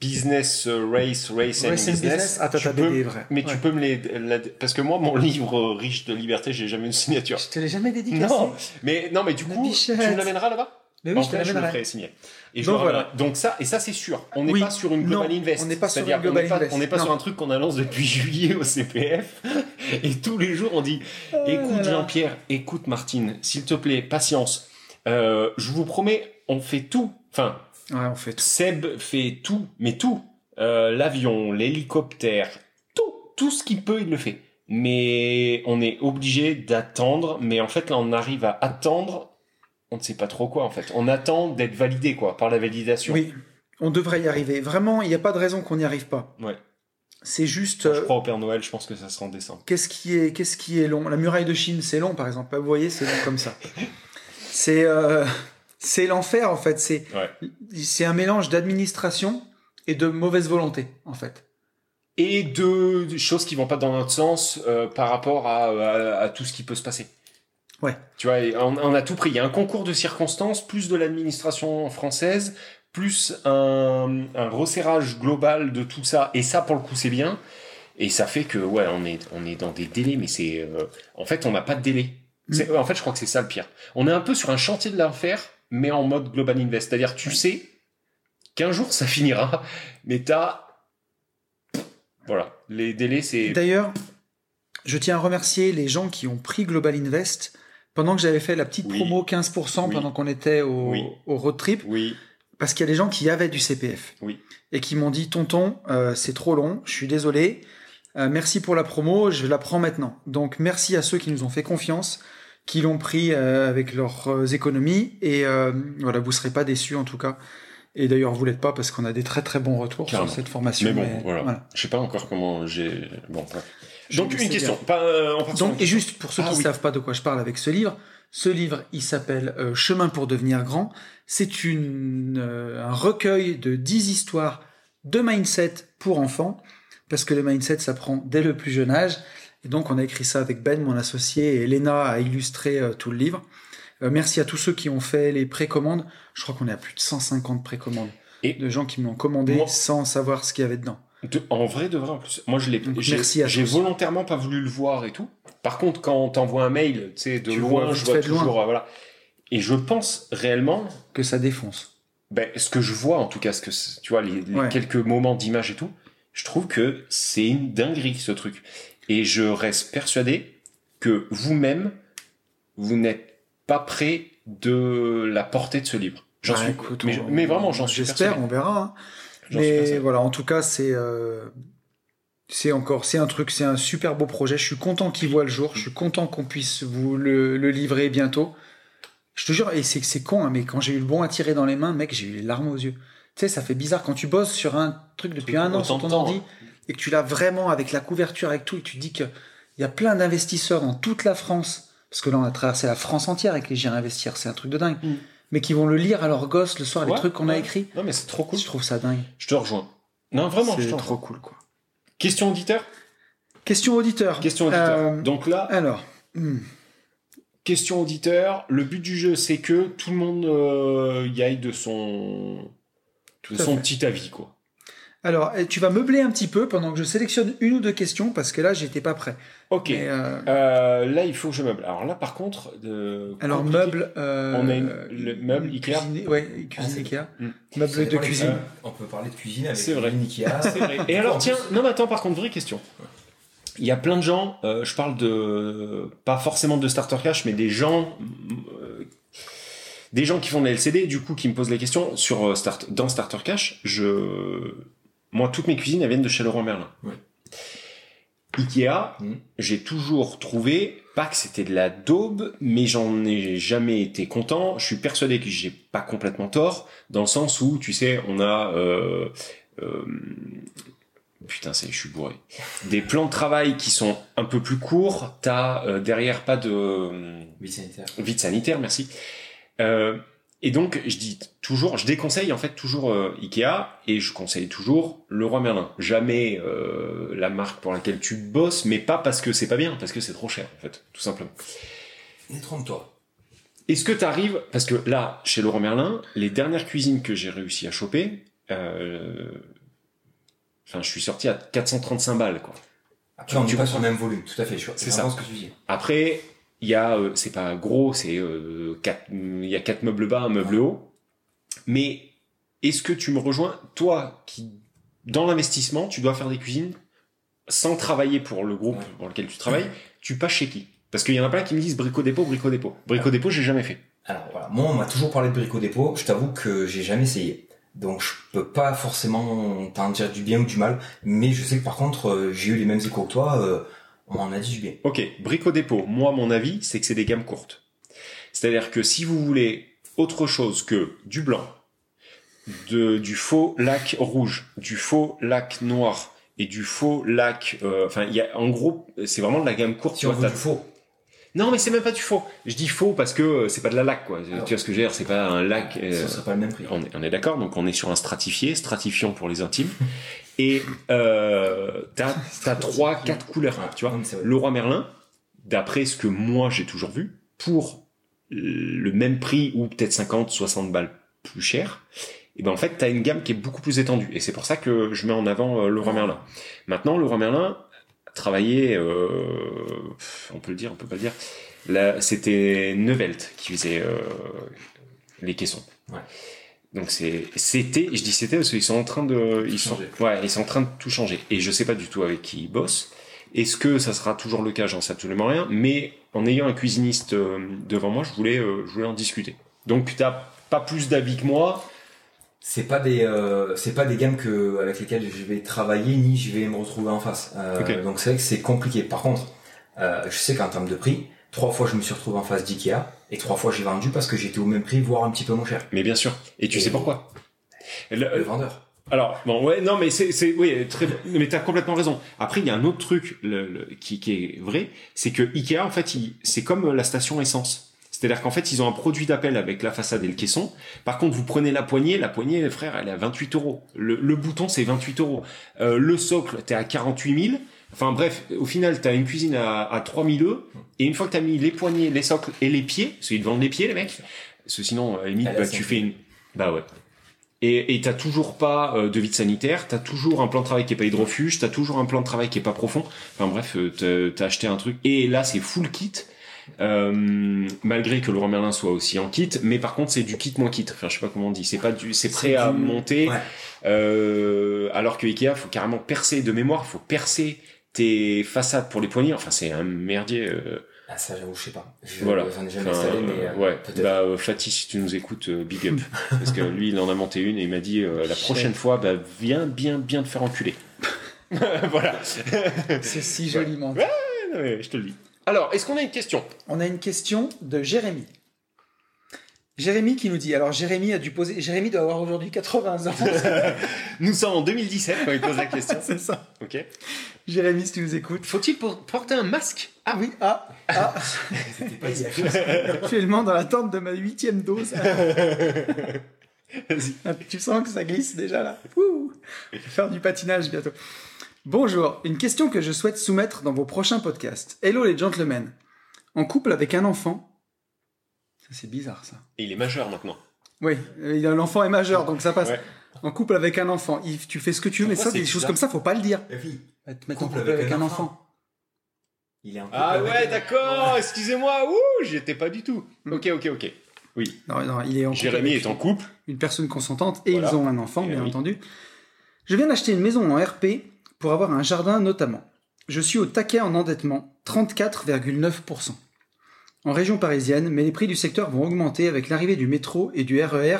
business, euh, race, race and Race and business, business? Ah, tu peux- BD est vraie. mais Ouais. tu peux me les, la- parce que moi, mon livre riche de liberté, j'ai jamais une signature. Je te l'ai jamais dédicacé. Non, mais non, mais du coup, tu me l'amèneras là-bas? Mais oui, En je te vrai, je le ferai signer. Et Donc voilà. Donc ça, et ça c'est sûr. On n'est Oui. pas sur une global Non, invest. on n'est pas sur une global on pas- invest. On n'est pas Non. sur un truc qu'on annonce depuis juillet au CPF. et tous les jours on dit, écoute là là. Jean-Pierre, écoute Martine, s'il te plaît, patience. Euh, je vous promets, on fait tout. Enfin, Ouais, on fait tout. Seb fait tout, mais tout. Euh, L'avion, l'hélicoptère, tout, tout ce qu'il peut, il le fait. Mais on est obligé d'attendre. Mais en fait, là, on arrive à attendre on ne sait pas trop quoi en fait. On attend d'être validé quoi par la validation. Oui, on devrait y arriver. Vraiment, il n'y a pas de raison qu'on n'y arrive pas. Ouais. C'est juste. Je euh, crois au Père Noël, je pense que ça sera en décembre. Qu'est-ce qui est, qu'est-ce qui est long? La muraille de Chine, c'est long, par exemple. Vous voyez, c'est long comme ça. C'est, euh, c'est l'enfer en fait. C'est, Ouais. c'est un mélange d'administration et de mauvaise volonté en fait. Et de de choses qui vont pas dans notre sens euh, par rapport à, à- à tout ce qui peut se passer. Ouais. Tu vois, on, on a tout pris. Il y a un concours de circonstances, plus de l'administration française, plus un, un resserrage global de tout ça. Et ça, pour le coup, c'est bien. Et ça fait que, ouais, on est, on est dans des délais, mais c'est, euh, en fait, on n'a pas de délai. C'est- En fait, je crois que c'est ça le pire. On est un peu sur un chantier de l'enfer, mais en mode Global Invest. C'est-à-dire, tu sais qu'un jour, ça finira, mais t'as, voilà, les délais, c'est, D'ailleurs, je tiens à remercier les gens qui ont pris Global Invest pendant que j'avais fait la petite Oui. promo 15% Oui. pendant qu'on était au, Oui. au road trip. oui, Parce qu'il y a des gens qui avaient du CPF. Oui. Et qui m'ont dit, tonton, euh, c'est trop long, je suis désolé. Euh, merci pour la promo, je la prends maintenant. Donc merci à ceux qui nous ont fait confiance, qui l'ont pris euh, avec leurs euh, économies. Et euh, voilà, vous serez pas déçus en tout cas. Et d'ailleurs, vous l'êtes pas parce qu'on a des très très bons retours sur cette formation. Mais bon, voilà. Je sais pas encore comment j'ai. Bon. Donc une question. Pas, euh, en Donc, et juste pour ceux Ah qui oui. savent pas de quoi je parle avec ce livre, ce livre, il s'appelle euh, Chemin pour devenir grand. C'est une euh, un recueil de 10 histoires de mindset pour enfants, parce que le mindset s'apprend dès le plus jeune âge. Et donc, on a écrit ça avec Ben, mon associé, et Elena a illustré tout le livre. Merci à tous ceux qui ont fait les précommandes. Je crois qu'on est à plus de 150 précommandes. Et- de gens qui me l'ont commandé Moi- sans savoir ce qu'il y avait dedans. De- en vrai, de vrai, en plus. Moi, je l'ai. J'ai merci à j'ai tous. volontairement pas voulu le voir et tout. Par contre, quand on t'envoie un mail, tu sais, de Tu loin, vois je vois loin. toujours, euh, voilà. Et je pense réellement, Que ça défonce. ben, ce que je vois, en tout cas, ce que, tu vois, les, les Ouais. quelques moments d'image et tout, je trouve que c'est une dinguerie, ce truc. Et je reste persuadé que vous-même, vous n'êtes pas prêt de la portée de ce livre. J'en Bah, suis, écoute, mais, on- mais vraiment, j'en suis J'espère, on verra. hein. Mais voilà, en tout cas, c'est euh, c'est encore, c'est un truc, c'est un super beau projet. Je suis content qu'il voit le jour. Je suis content qu'on puisse vous le, le livrer bientôt. Je te jure, et c'est c'est con, hein, mais quand j'ai eu le bon à tirer dans les mains, mec, j'ai eu les larmes aux yeux. Tu sais, ça fait bizarre quand tu bosses sur un truc depuis un an sur ton temps, ordi hein. et que tu l'as vraiment avec la couverture, avec tout, et tu te dis que il y a plein d'investisseurs dans toute la France, parce que là on a traversé la France entière avec les J'irai investir, c'est un truc de dingue, Mm. Mais qui vont le lire à leurs gosses le soir, les trucs qu'on a écrits. Non, mais c'est trop cool. Je trouve ça dingue. Je te rejoins. Non, vraiment, je c'est trop cool, quoi. Question auditeur Question auditeur. Question auditeur. Euh, Donc là, alors, hmm, question auditeur. Le but du jeu, c'est que tout le monde euh, y aille de son, de son fait. petit avis, quoi. Alors, eh, tu vas meubler un petit peu pendant que je sélectionne une ou deux questions parce que là, j'étais pas prêt. Ok. Mais, euh, Euh, là, il faut que je meuble. Alors là, par contre, de... alors, compliqué. meuble. euh, On a une- le meuble Ikea cuisine- Ouais, cuisine Ah, Ikea. Hmm. Meuble de cuisine. On peut parler de cuisine avec C'est vrai. Ikea. C'est vrai. Et alors, tiens, non, mais attends, par contre, vraie question. Il y a plein de gens, euh, je parle de, pas forcément de Starter Cash, mais des gens, des gens qui font des LCD, du coup, qui me posent les questions sur Start, dans Starter Cash, je, moi, toutes mes cuisines, elles viennent de chez Leroy Merlin. Ouais. Ikea, Mhm. j'ai toujours trouvé, pas que c'était de la daube, mais j'en ai jamais été content. Je suis persuadé que j'ai pas complètement tort, dans le sens où, tu sais, on a, euh, euh, putain, c'est, je suis bourré. Des plans de travail qui sont un peu plus courts. T'as euh, derrière pas de euh, Vie sanitaire. vide sanitaire, merci. Euh, et donc, je dis toujours, je déconseille en fait toujours euh, Ikea et je conseille toujours Leroy Merlin. Jamais euh, la marque pour laquelle tu bosses, mais pas parce que c'est pas bien, parce que c'est trop cher en fait, tout simplement. Détrompe-toi. Est-ce que tu arrives parce que là, chez Leroy Merlin, les dernières cuisines que j'ai réussi à choper, euh, enfin, je suis sorti à 435 balles quoi. Après, on Tu n'est pas sur le même volume. Tout à fait. Je C'est ça. ce que tu dis. Après, il y a, euh, c'est pas gros, c'est euh, quatre, il y a quatre meubles bas, un meuble haut. Mais est-ce que tu me rejoins, toi, qui dans l'investissement, tu dois faire des cuisines sans travailler pour le groupe dans lequel tu travailles, tu passes chez qui? Parce qu'il y en a plein qui me disent brico dépôt, brico dépôt. Brico dépôt, j'ai jamais fait. Alors voilà, moi on m'a toujours parlé de Brico Dépôt, je t'avoue que j'ai jamais essayé. Donc je peux pas forcément t'en dire du bien ou du mal, mais je sais que par contre euh, j'ai eu les mêmes échos que toi, euh, on m'en a dit du bien. Ok, brico dépôt. Moi, mon avis, c'est que c'est des gammes courtes. C'est-à-dire que si vous voulez autre chose que du blanc, de, du faux lac rouge, du faux lac noir et du faux lac, euh, enfin, il y a, en gros, c'est vraiment de la gamme courte. Si tu on veut du faux. Non, mais c'est même pas du faux. Je dis faux parce que euh, c'est pas de la lac, quoi. Ah tu vois ce que je veux dire? C'est pas un lac. euh, serait pas le même prix. on est, on est d'accord, donc on est sur un stratifié, stratifiant pour les intimes. Et euh, t'as t'as trois, quatre couleurs, Ouais, tu vois. Le roi Merlin, d'après ce que moi j'ai toujours vu, pour le même prix ou peut-être 50, 60 balles plus cher, et ben en fait t'as une gamme qui est beaucoup plus étendue. Et c'est pour ça que je mets en avant euh, le roi Merlin. Maintenant, le roi Merlin a travaillé, euh, on peut le dire, on peut pas le dire. Là, c'était Neuvelt qui faisait euh, les caissons. Ouais. Donc c'est c'était, je dis c'était parce qu'ils sont en train de ils sont ouais, ils sont en train de tout changer et je sais pas du tout avec qui ils bossent. Est-ce que ça sera toujours le cas? J'en sais absolument rien, mais en ayant un cuisiniste euh, devant moi, je voulais euh, je voulais en discuter. Donc t'as pas plus d'avis que moi. C'est pas des euh, c'est pas des gammes que avec lesquelles je vais travailler ni je vais me retrouver en face. Euh. Donc c'est vrai que c'est compliqué. Par contre, euh, je sais qu'en termes de prix, trois fois je me suis retrouvé en face d'Ikea et trois fois j'ai vendu parce que j'étais au même prix, voire un petit peu moins cher. Mais bien sûr. Et tu Et- sais pourquoi? Le- Le vendeur. Alors bon ouais non mais c'est c'est oui très mais t'as complètement raison. Après il y a un autre truc le, le- qui qui est vrai, c'est que Ikea en fait il- c'est comme la station essence. C'est-à-dire qu'en fait ils ont un produit d'appel avec la façade et le caisson. Par contre vous prenez la poignée, la poignée frère elle est à 28 euros. Le, le bouton c'est 28 euros. Euh, le socle t'es à 48 000. Enfin bref au final t'as une cuisine à, à 3000 euros et une fois que t'as mis les poignées, les socles et les pieds, parce qu'ils te vendent les pieds les mecs. Parce que sinon à la limite Elle a bah, tu fais une bah ouais. Et t'as toujours pas euh, de vide sanitaire, t'as toujours un plan de travail qui est pas hydrofuge, t'as toujours un plan de travail qui est pas profond. Enfin bref, euh, t'as- t'as acheté un truc. Et là, c'est full kit, euh, malgré que Laurent Merlin soit aussi en kit. Mais par contre, c'est du kit moins kit. Enfin, je sais pas comment on dit. C'est pas du, c'est prêt à du- monter. Ouais. Euh, alors que Ikea, faut carrément percer de mémoire, faut percer tes façades pour les poignées. Enfin, c'est un merdier. euh, Ah ça j'avoue je sais pas. Je, voilà. J'en ai jamais Enfin, installé mais euh, euh, ouais. Bah, euh, Fatih, si tu nous écoutes, euh, big up. Parce que lui, il en a monté une et il m'a dit euh, la prochaine fois, bah, viens bien, bien te faire enculer. voilà. C'est si joliment. dit. Ouais. Ouais, je te le dis. Alors, est-ce qu'on a une question? On a une question de Jérémy. Jérémy qui nous dit, alors Jérémy a dû poser, Jérémy doit avoir aujourd'hui 80 ans. Nous sommes en 2017 quand il pose la question. c'est ça. Ok. Jérémy, si tu nous écoutes. Faut-il por- porter un masque? Ah oui, ah, ah, C'était pas actuellement dans l'attente de ma huitième dose. Vas-y. Tu sens que ça glisse déjà là. Ouh. Faire du patinage bientôt. Bonjour, une question que je souhaite soumettre dans vos prochains podcasts. Hello les gentlemen. En couple avec un enfant. Ça c'est bizarre ça. Et il est majeur maintenant. Oui, l'enfant est majeur donc ça passe. Ouais. En couple avec un enfant, Yves, tu fais ce que tu veux, mais ça, c'est des choses comme ça, faut pas le dire. Va te mettre en Couple avec, avec un enfant. il est en couple Ah avec ouais, d'accord. Excusez-moi. Ouh, j'y étais pas du tout. Ok, ok, ok. Non, non, il est en couple Jérémy est en couple. une personne consentante et Voilà. ils ont un enfant, Et bien oui. entendu. Je viens d'acheter une maison en RP pour avoir un jardin notamment. Je suis au taquet en endettement, 34,9%. En région parisienne, mais les prix du secteur vont augmenter avec l'arrivée du métro et du RER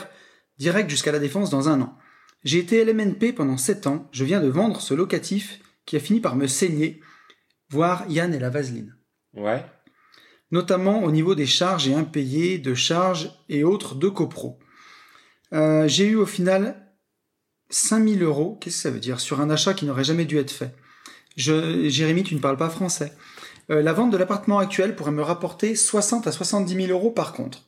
direct jusqu'à la Défense dans un an. J'ai été LMNP pendant 7 ans, je viens de vendre ce locatif qui a fini par me saigner, voire Yann et la vaseline Ouais. notamment au niveau des charges et impayés de charges et autres de copro. Euh, j'ai eu au final 5000 euros, qu'est-ce que ça veut dire, sur un achat qui n'aurait jamais dû être fait. Je, Jérémy, tu ne parles pas français. Euh, la vente de l'appartement actuel pourrait me rapporter 60 à 70 000 euros par contre.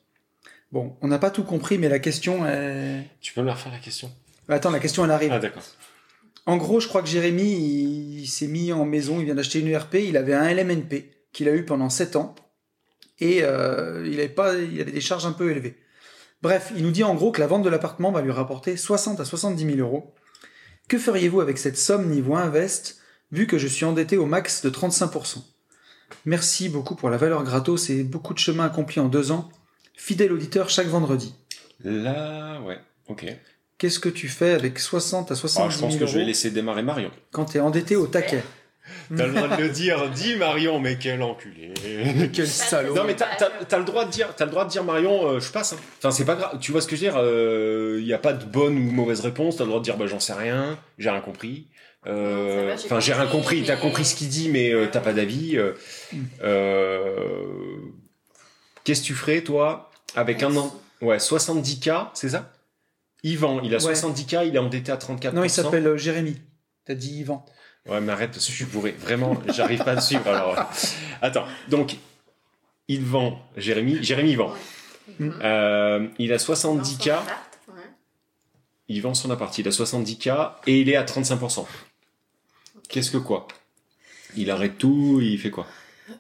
Bon, on n'a pas tout compris, mais la question est... Tu peux me la refaire la question? Attends, la question elle arrive. Ah d'accord. En gros, je crois que Jérémy, il, il s'est mis en maison, il vient d'acheter une ERP, il avait un LMNP qu'il a eu pendant 7 ans, et euh, il, avait pas, il avait des charges un peu élevées. Bref, il nous dit en gros que la vente de l'appartement va lui rapporter 60 à 70 000 euros. Que feriez-vous avec cette somme niveau invest, vu que je suis endetté au max de 35% Merci beaucoup pour la valeur gratos et beaucoup de chemin accompli en deux ans. Fidèle auditeur chaque vendredi. Là, ouais. Ok. Qu'est-ce que tu fais avec 60 à Ah, 70 je 000 pense que je vais euros? laisser démarrer Marion. quand t'es endetté au taquet T'as le droit de le dire. Dis Marion, mais quel enculé. Quel salaud Non mais t'as, t'as, t'as le droit de dire, t'as le droit de dire Marion, euh, je passe. hein. Enfin c'est pas grave. Tu vois ce que je veux dire Il n'y a pas de bonne ou mauvaise réponse. T'as le droit de dire bah j'en sais rien, j'ai rien compris. Euh, Ça va, j'ai Enfin j'ai rien compris, compris. T'as mais- compris ce qu'il dit, mais euh, t'as pas d'avis. euh, Mm. euh, qu'est-ce que tu ferais, toi, avec un an? Ouais, 70K, c'est ça? Yvan, il a Ouais. 70K, il est endetté à 34%. Non, il s'appelle euh, Jérémy. T'as dit Yvan. Ouais, mais arrête, parce que je suis bourré. Vraiment, j'arrive pas à te suivre. Alors, attends. Donc, il vend Jérémy. Jérémy vend. Mhm. Euh, il a 70K. Dans son appart, ouais. Il vend son appart. Il a 70K et il est à 35%. Qu'est-ce que quoi? Il arrête tout, il fait quoi?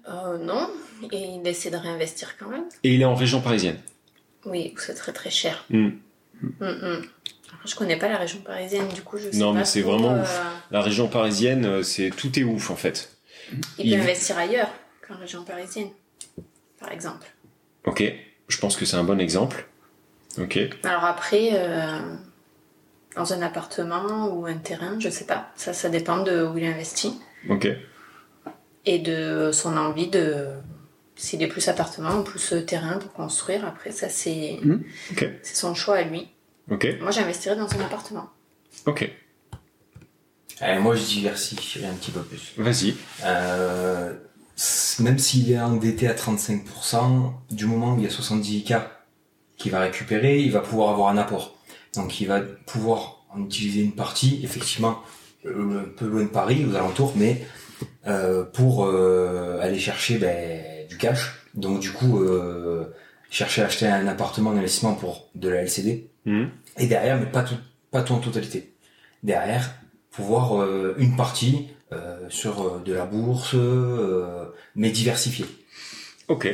Euh, non, et il essaie de réinvestir quand même. Et il est en région parisienne. Oui, c'est très très cher. Mm, mm. Je connais pas la région parisienne, du coup je sais Non, pas mais c'est trop, vraiment euh, ouf. La région parisienne, euh, c'est tout est ouf en fait. Il Il- peut investir ailleurs qu'en région parisienne, par exemple. Ok, je pense que c'est un bon exemple. Ok. Alors après, euh, dans un appartement ou un terrain, je sais pas. Ça, ça dépend de où il investit Ok. et de son envie de. S'il est plus appartement ou plus terrain pour construire, après ça c'est. Ok. c'est son choix à lui. Ok. Moi j'investirais dans un appartement. Ok. Allez, moi, je diversifierai un petit peu plus. Vas-y. Euh, même s'il est endetté à 35%, du moment où il y a 70K qu'il va récupérer, il va pouvoir avoir un apport. Donc il va pouvoir en utiliser une partie, effectivement, euh, un peu loin de Paris, aux alentours, mais euh, pour euh, aller chercher ben, du cash. Donc du coup, euh, chercher à acheter un appartement d'investissement pour de la LCD. Mhm. Et derrière, mais pas tout, pas tout en totalité. Derrière, pouvoir euh, une partie euh, sur euh, de la bourse, euh, mais diversifiée. Ok.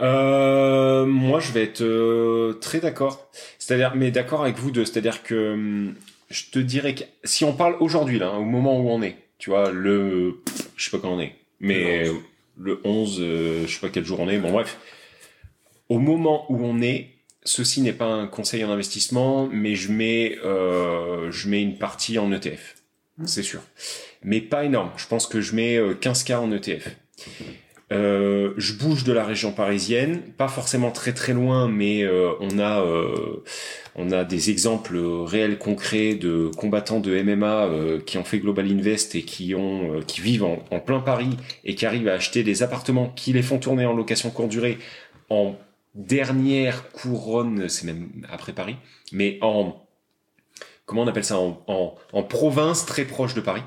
Euh, moi, je vais être euh, très d'accord. C'est-à-dire, mais d'accord avec vous deux. C'est-à-dire que hum, je te dirais que si on parle aujourd'hui, là, au moment où on est, tu vois, le, je sais pas quand on est, mais Le le 11, euh, je sais pas quel jour on est. Bon, bref. Au moment où on est, ceci n'est pas un conseil en investissement, mais je mets, euh, je mets une partie en ETF. C'est sûr. Mais pas énorme. Je pense que je mets euh, 15K en ETF. Euh, je bouge de la région parisienne, pas forcément très très loin, mais euh, on a euh, on a des exemples réels concrets de combattants de MMA euh, qui ont fait Global Invest et qui ont euh, qui vivent en, en plein Paris et qui arrivent à acheter des appartements qui les font tourner en location courte durée en dernière couronne, c'est même après Paris, mais en comment on appelle ça en, en, en province très proche de Paris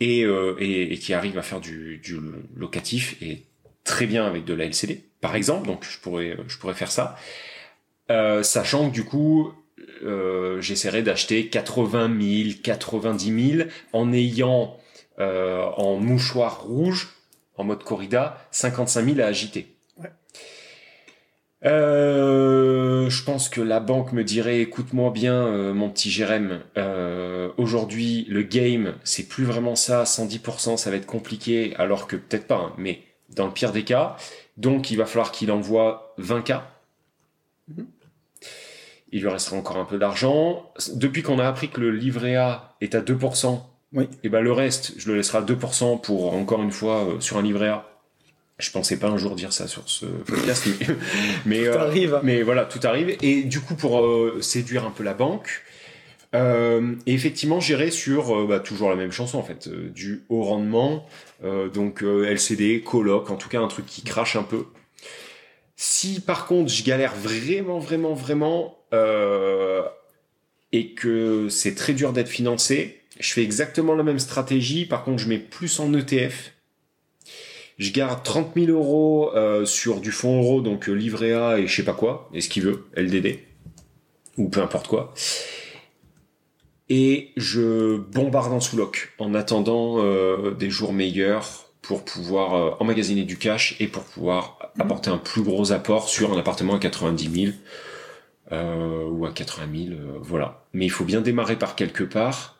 et, euh, et, et qui arrive à faire du, du locatif et très bien avec de la LCD par exemple donc je pourrais je pourrais faire ça Euh, sachant que du coup euh, j'essaierai d'acheter 80 000 90 000 en ayant euh, en mouchoir rouge en mode corrida 55 000 à agiter. Euh, je pense que la banque me dirait écoute-moi bien euh, mon petit Jérém euh, aujourd'hui le game c'est plus vraiment ça 110% ça va être compliqué alors que peut-être pas hein, mais dans le pire des cas donc il va falloir qu'il envoie 20k Mhm. il lui restera encore un peu d'argent depuis qu'on a appris que le livret A est à 2% Oui. et ben le reste je le laisserai à 2% pour encore une fois euh, sur un livret A je pensais pas un jour dire ça sur ce podcast mais, mais, Tout euh, arrive. mais voilà, tout arrive. Et du coup, pour euh, séduire un peu la banque, euh, et effectivement, j'irai sur bah, toujours la même chanson en fait, du haut rendement, donc LCD, coloc, en tout cas un truc qui crache un peu. Si par contre je galère vraiment, vraiment, vraiment, et que c'est très dur d'être financé, je fais exactement la même stratégie. Par contre, je mets plus en ETF. Je garde 30 000 euros euh, sur du fonds euro, donc euh, livret A et je sais pas quoi, et ce qu'il veut, LDD, ou peu importe quoi. Et je bombarde en sous-loc en attendant euh, des jours meilleurs pour pouvoir euh, emmagasiner du cash et pour pouvoir apporter un plus gros apport sur un appartement à 90 000 euh, ou à 80 000, euh, voilà. Mais il faut bien démarrer par quelque part.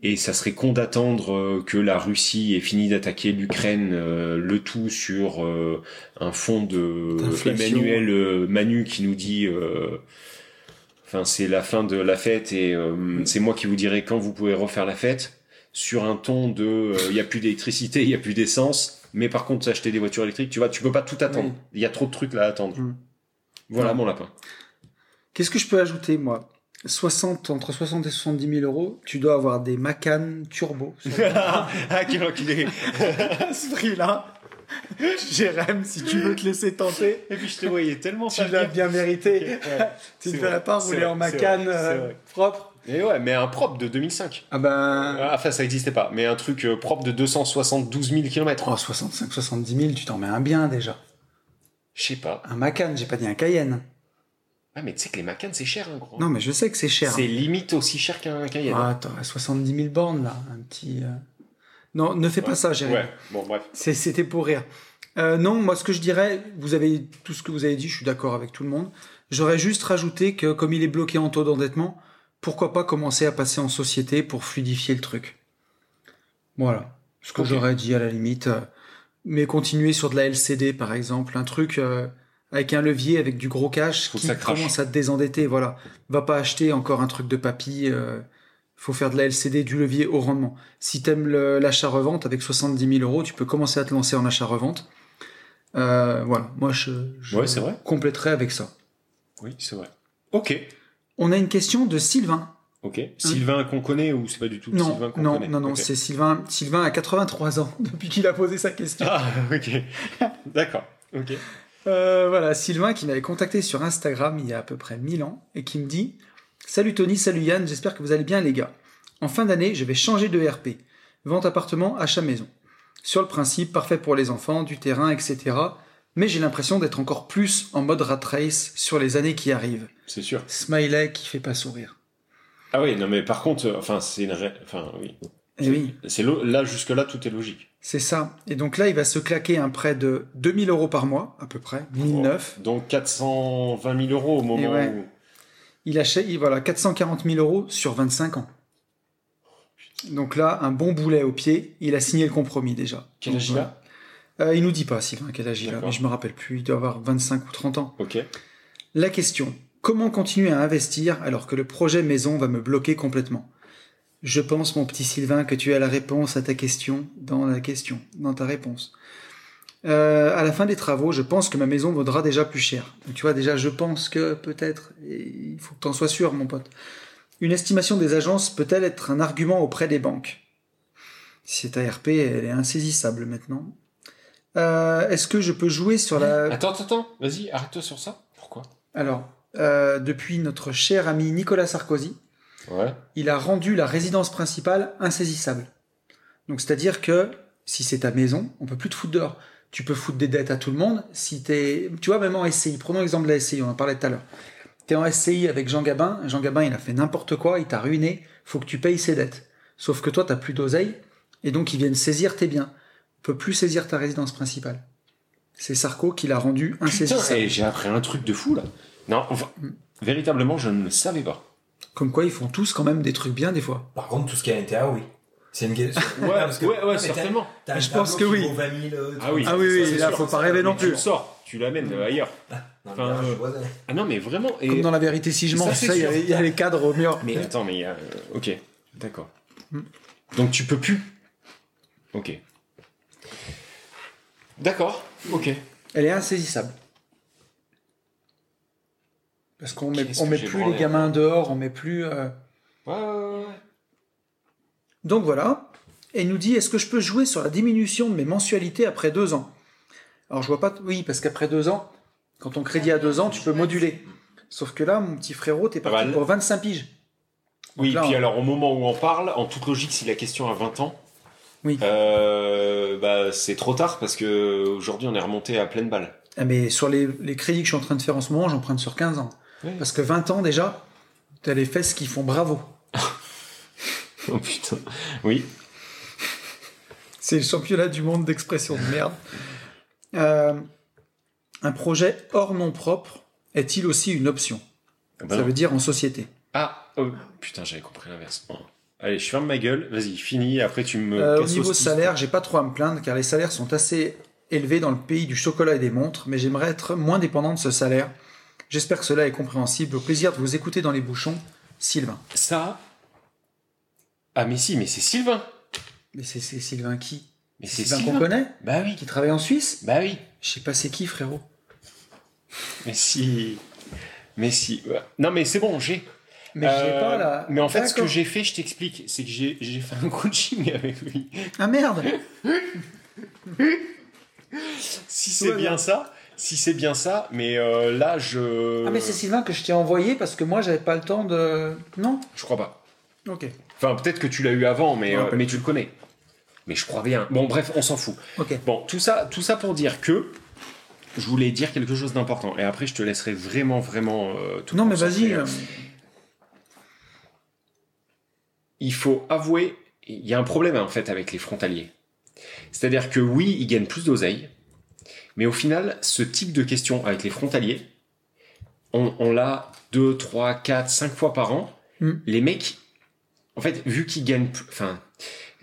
Et ça serait con d'attendre euh, que la Russie ait fini d'attaquer l'Ukraine, euh, le tout sur euh, un fond de. Emmanuel euh, Manu qui nous dit, euh, enfin c'est la fin de la fête et euh, c'est moi qui vous dirai quand vous pouvez refaire la fête, sur un ton de, euh, il y a plus d'électricité, il y a plus d'essence, mais par contre acheter des voitures électriques, tu vois, tu peux pas tout attendre. Oui. Il y a trop de trucs là à attendre. Mm. Voilà mon lapin. Qu'est-ce que je peux ajouter, moi? 60, entre 60 et 70 000 euros, tu dois avoir des Macan turbo. sur- ah quel enculé. à ce prix-là. Jérém, si tu veux te laisser tenter, Et puis je te voyais tellement tu l'as bien mérité. Ouais, Tu ne vrai, pas rouler vrai, en c'est euh, propre. Et ouais, mais un propre de 2005. Ah ben. Ah, Enfin, ça n'existait pas, mais un truc euh, propre de 272 000 km. Oh, 65, 70 000, tu t'en mets un bien déjà. Je sais pas. Un Macan, j'ai pas dit un Cayenne. Ah, mais tu sais que les Macan, c'est cher, hein, gros. Non, mais je sais que c'est cher. C'est limite aussi cher qu'un Cayenne. Ah, t'aurais 70 000 bornes là, un petit. euh. Non, ne fais pas ça, Jérémy. ouais, bon, bref. C'est- C'était pour rire. Euh, non, moi ce que je dirais, vous avez tout ce que vous avez dit, je suis d'accord avec tout le monde. J'aurais juste rajouté que comme il est bloqué en taux d'endettement, pourquoi pas commencer à passer en société pour fluidifier le truc. Voilà, ce que Ok. j'aurais dit à la limite. euh, mais continuer sur de la LCD par exemple, un truc euh, avec un levier, avec du gros cash Faut qui commence à te désendetter. Voilà, va pas acheter encore un truc de papy. euh, faut faire de la LCD, du levier au rendement. Si t'aimes l'achat-revente avec 70 000 euros, tu peux commencer à te lancer en achat-revente. Euh, voilà, moi je, je Ouais, c'est vrai. compléterai avec ça. Oui, c'est vrai. Ok. On a une question de Sylvain. Ok. Sylvain qu'on connaît ou c'est pas du tout Non, Sylvain qu'on connaît? non, non, Ok. c'est Sylvain. Sylvain a 83 ans depuis qu'il a posé sa question. Ah, ok. D'accord. Ok. Euh, voilà, Sylvain qui m'avait contacté sur Instagram il y a à peu près 1000 ans et qui me dit Salut Tony, salut Yann, j'espère que vous allez bien les gars. En fin d'année, je vais changer de RP. Vente appartement, achat maison. Sur le principe, parfait pour les enfants, du terrain, etc. Mais j'ai l'impression d'être encore plus en mode rat race sur les années qui arrivent. C'est sûr. Smiley qui fait pas sourire. Ah oui, non, mais par contre, euh, enfin, c'est une. ré- Enfin, oui. Et oui, C'est là, jusque-là, tout est logique. c'est ça. Et donc là, il va se claquer un prêt de 2000 euros par mois, à peu près, 1009. Donc 420 000 euros au moment ouais. où. Il achète, il, voilà, 440 000 euros sur 25 ans. Donc là, un bon boulet au pied, il a signé le compromis déjà. Quel âge il a euh, Il nous dit pas, Sylvain, quel âge il a, mais je me rappelle plus, il doit avoir 25 ou 30 ans. Ok. La question, comment continuer à investir alors que le projet maison va me bloquer complètement? Je pense, mon petit Sylvain, que tu as la réponse à ta question dans la question, dans ta réponse. Euh, à la fin des travaux, je pense que ma maison vaudra déjà plus cher. Donc, tu vois, déjà, je pense que peut-être, il faut que tu en sois sûr, mon pote. Une estimation des agences peut-elle être un argument auprès des banques? Si c'est ARP, elle est insaisissable maintenant. Euh, Est-ce que je peux jouer sur la... Attends, attends, attends. Vas-y, arrête-toi sur ça. Pourquoi? Alors, euh, depuis notre cher ami Nicolas Sarkozy, Ouais. il a rendu la résidence principale insaisissable. Donc, c'est-à-dire que si c'est ta maison, on peut plus te foutre dehors. Tu peux foutre des dettes à tout le monde. Si t'es, tu vois, même en SCI, prenons l'exemple de la SCI, on en parlait tout à l'heure. T'es en SCI avec Jean Gabin, Jean Gabin, il a fait n'importe quoi, il t'a ruiné, faut que tu payes ses dettes. Sauf que toi, t'as plus d'oseille, et donc ils viennent saisir tes biens. On peut plus saisir ta résidence principale. C'est Sarko qui l'a rendu insaisissable. et j'ai appris un truc de fou là. Non, enfin, véritablement, je ne le savais pas. Comme quoi, ils font tous quand même des trucs bien des fois. Par contre, tout ce qui est à l'intérieur, oui. C'est une question. Ouais, parce que- ouais, certainement. Je pense que oui. vaut 20 000, euh, Ah oui. Ah oui, oui, là, sûr, faut pas rêver non Tu plus. le sors, tu l'amènes euh, ailleurs. Enfin, garage euh. Ah non, mais vraiment. Et... Comme dans la vérité si je mens, ça, il y, a- sûr. il y a les cadres au mur. Mais attends, mais il y a... Ok, d'accord. Hmm. Donc tu peux plus? Ok. D'accord, ok. Elle est insaisissable. Parce qu'on met, on met plus les gamins dehors, on met plus. euh, Ouais, ouais, ouais. Donc voilà. Et il nous dit est-ce que je peux jouer sur la diminution de mes mensualités après deux ans? Alors je vois pas. Oui, parce qu'après deux ans, quand ton crédit a deux ans, tu peux moduler. Sauf que là, mon petit frérot, t'es parti Ah bah, pour 25 piges. Oui, là, puis on- alors au moment où on parle, en toute logique, si la question a 20 ans, Oui. euh, bah, c'est trop tard parce que aujourd'hui on est remonté à pleine balle. Ah, mais sur les, les crédits que je suis en train de faire en ce moment, j'emprunte sur 15 ans. Parce que 20 ans déjà, t'as les fesses qui font bravo. Oh putain. Oui. C'est le championnat du monde d'expression de merde. Euh, un projet hors nom propre est-il aussi une option? Ah, bah Ça non. veut dire en société. Ah, oh, putain, j'avais compris l'inverse. Bon. Allez, je ferme ma gueule. Vas-y, finis. Après, tu me. Euh, au niveau salaire, j'ai pas trop à me plaindre car les salaires sont assez élevés dans le pays du chocolat et des montres, mais j'aimerais être moins dépendant de ce salaire. J'espère que cela est compréhensible. Au plaisir de vous écouter dans les bouchons, Sylvain. Ça. Ah, mais si, mais c'est Sylvain. Mais c'est Sylvain qui? Mais c'est Sylvain Sylvain. qu'on connaît? Bah oui. Qui travaille en Suisse? Bah oui. Je sais pas c'est qui, frérot. Mais si. Mais si. Non, mais c'est bon, j'ai. Mais j'ai Euh, pas là. Mais en fait, ce que j'ai fait, je t'explique, c'est que j'ai j'ai fait un coaching avec lui. Ah merde si c'est Ouais, bien ouais. ça, si c'est bien ça, mais euh, là je. Ah mais c'est Sylvain que je t'ai envoyé parce que moi j'avais pas le temps de... Non? Je crois pas. Ok. Enfin, peut-être que tu l'as eu avant, mais, euh, mais tu le connais. Mais je crois bien. Bon, bref, on s'en fout. Ok. Bon, tout ça, tout ça pour dire que je voulais dire quelque chose d'important. Et après, je te laisserai vraiment, vraiment euh, tout Non mais vas-y. euh, Il faut avouer, il y a un problème en fait avec les frontaliers. C'est-à-dire que oui, ils gagnent plus d'oseille, mais au final, ce type de question avec les frontaliers, on, on l'a 2, 3, 4, 5 fois par an. Mm. Les mecs, en fait, vu qu'ils gagnent, enfin,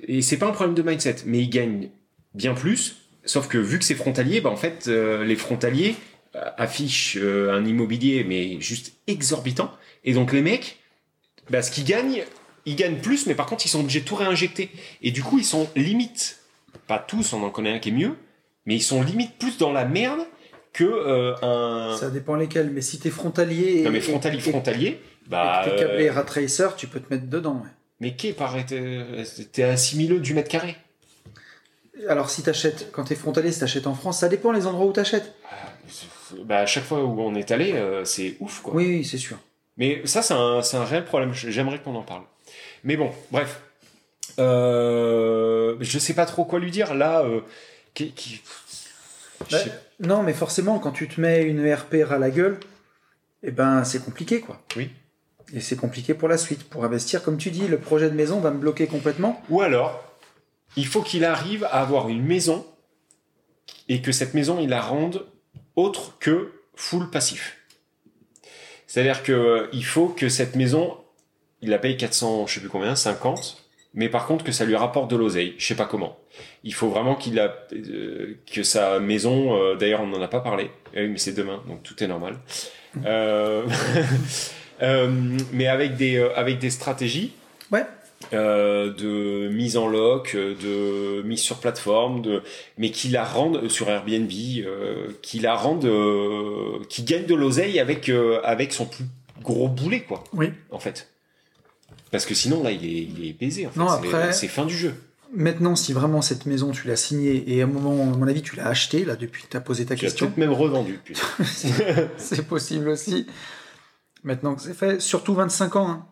et c'est pas un problème de mindset, mais ils gagnent bien plus. Sauf que vu que c'est frontalier, bah en fait, euh, les frontaliers euh, affichent euh, un immobilier mais juste exorbitant. Et donc les mecs, bah, ce qu'ils gagnent, ils gagnent plus, mais par contre ils sont obligés de tout réinjecter. Et du coup ils sont limite, pas tous, on en connaît un qui est mieux, mais ils sont limite plus dans la merde que euh, un. Ça dépend lesquels, mais si t'es frontalier et, Non mais frontalier, et- frontalier, et bah. que t'es euh, câblé rat tracer, tu peux te mettre dedans. ouais. mais qu'est pareil, t'es t'es à 6000 du mètre carré. Alors si t'achètes, quand t'es frontalier, si t'achètes en France, ça dépend les endroits où t'achètes. Bah à chaque fois où on est allé, euh, c'est ouf quoi. Oui, oui, c'est sûr. Mais ça, c'est un, c'est un réel problème. J'aimerais qu'on en parle. Mais bon, bref. Euh, je sais pas trop quoi lui dire. Là, euh, qui, qui- sais- Non, mais forcément, quand tu te mets une ERP à la gueule, eh ben, c'est compliqué, quoi. Oui. Et c'est compliqué pour la suite. Pour investir, comme tu dis, le projet de maison va me bloquer complètement. Ou alors, il faut qu'il arrive à avoir une maison et que cette maison, il la rende autre que full passif. C'est-à-dire que euh, il faut que cette maison, il la paye 400, je sais plus combien, 50, mais par contre que ça lui rapporte de l'oseille, je sais pas comment. Il faut vraiment qu'il a euh, que sa maison, euh, d'ailleurs on n'en a pas parlé, Eh oui, mais c'est demain, donc tout est normal. Euh, euh, mais avec des avec des stratégies Ouais. de mise en lock, euh, de mise sur plateforme, de mais qui la rendent sur Airbnb, qui la rendent, qui gagne de l'oseille avec avec son plus gros boulet quoi, Oui. en fait. Parce que sinon là il est il est baisé en fait. Non, C'est- après- c'est fin du jeu. Maintenant, si vraiment cette maison, tu l'as signée et à un moment, à mon avis, tu l'as achetée, là, depuis que tu as posé ta Tu question, peut-être même revendu. c'est possible aussi. Maintenant que c'est fait, surtout 25 ans. hein.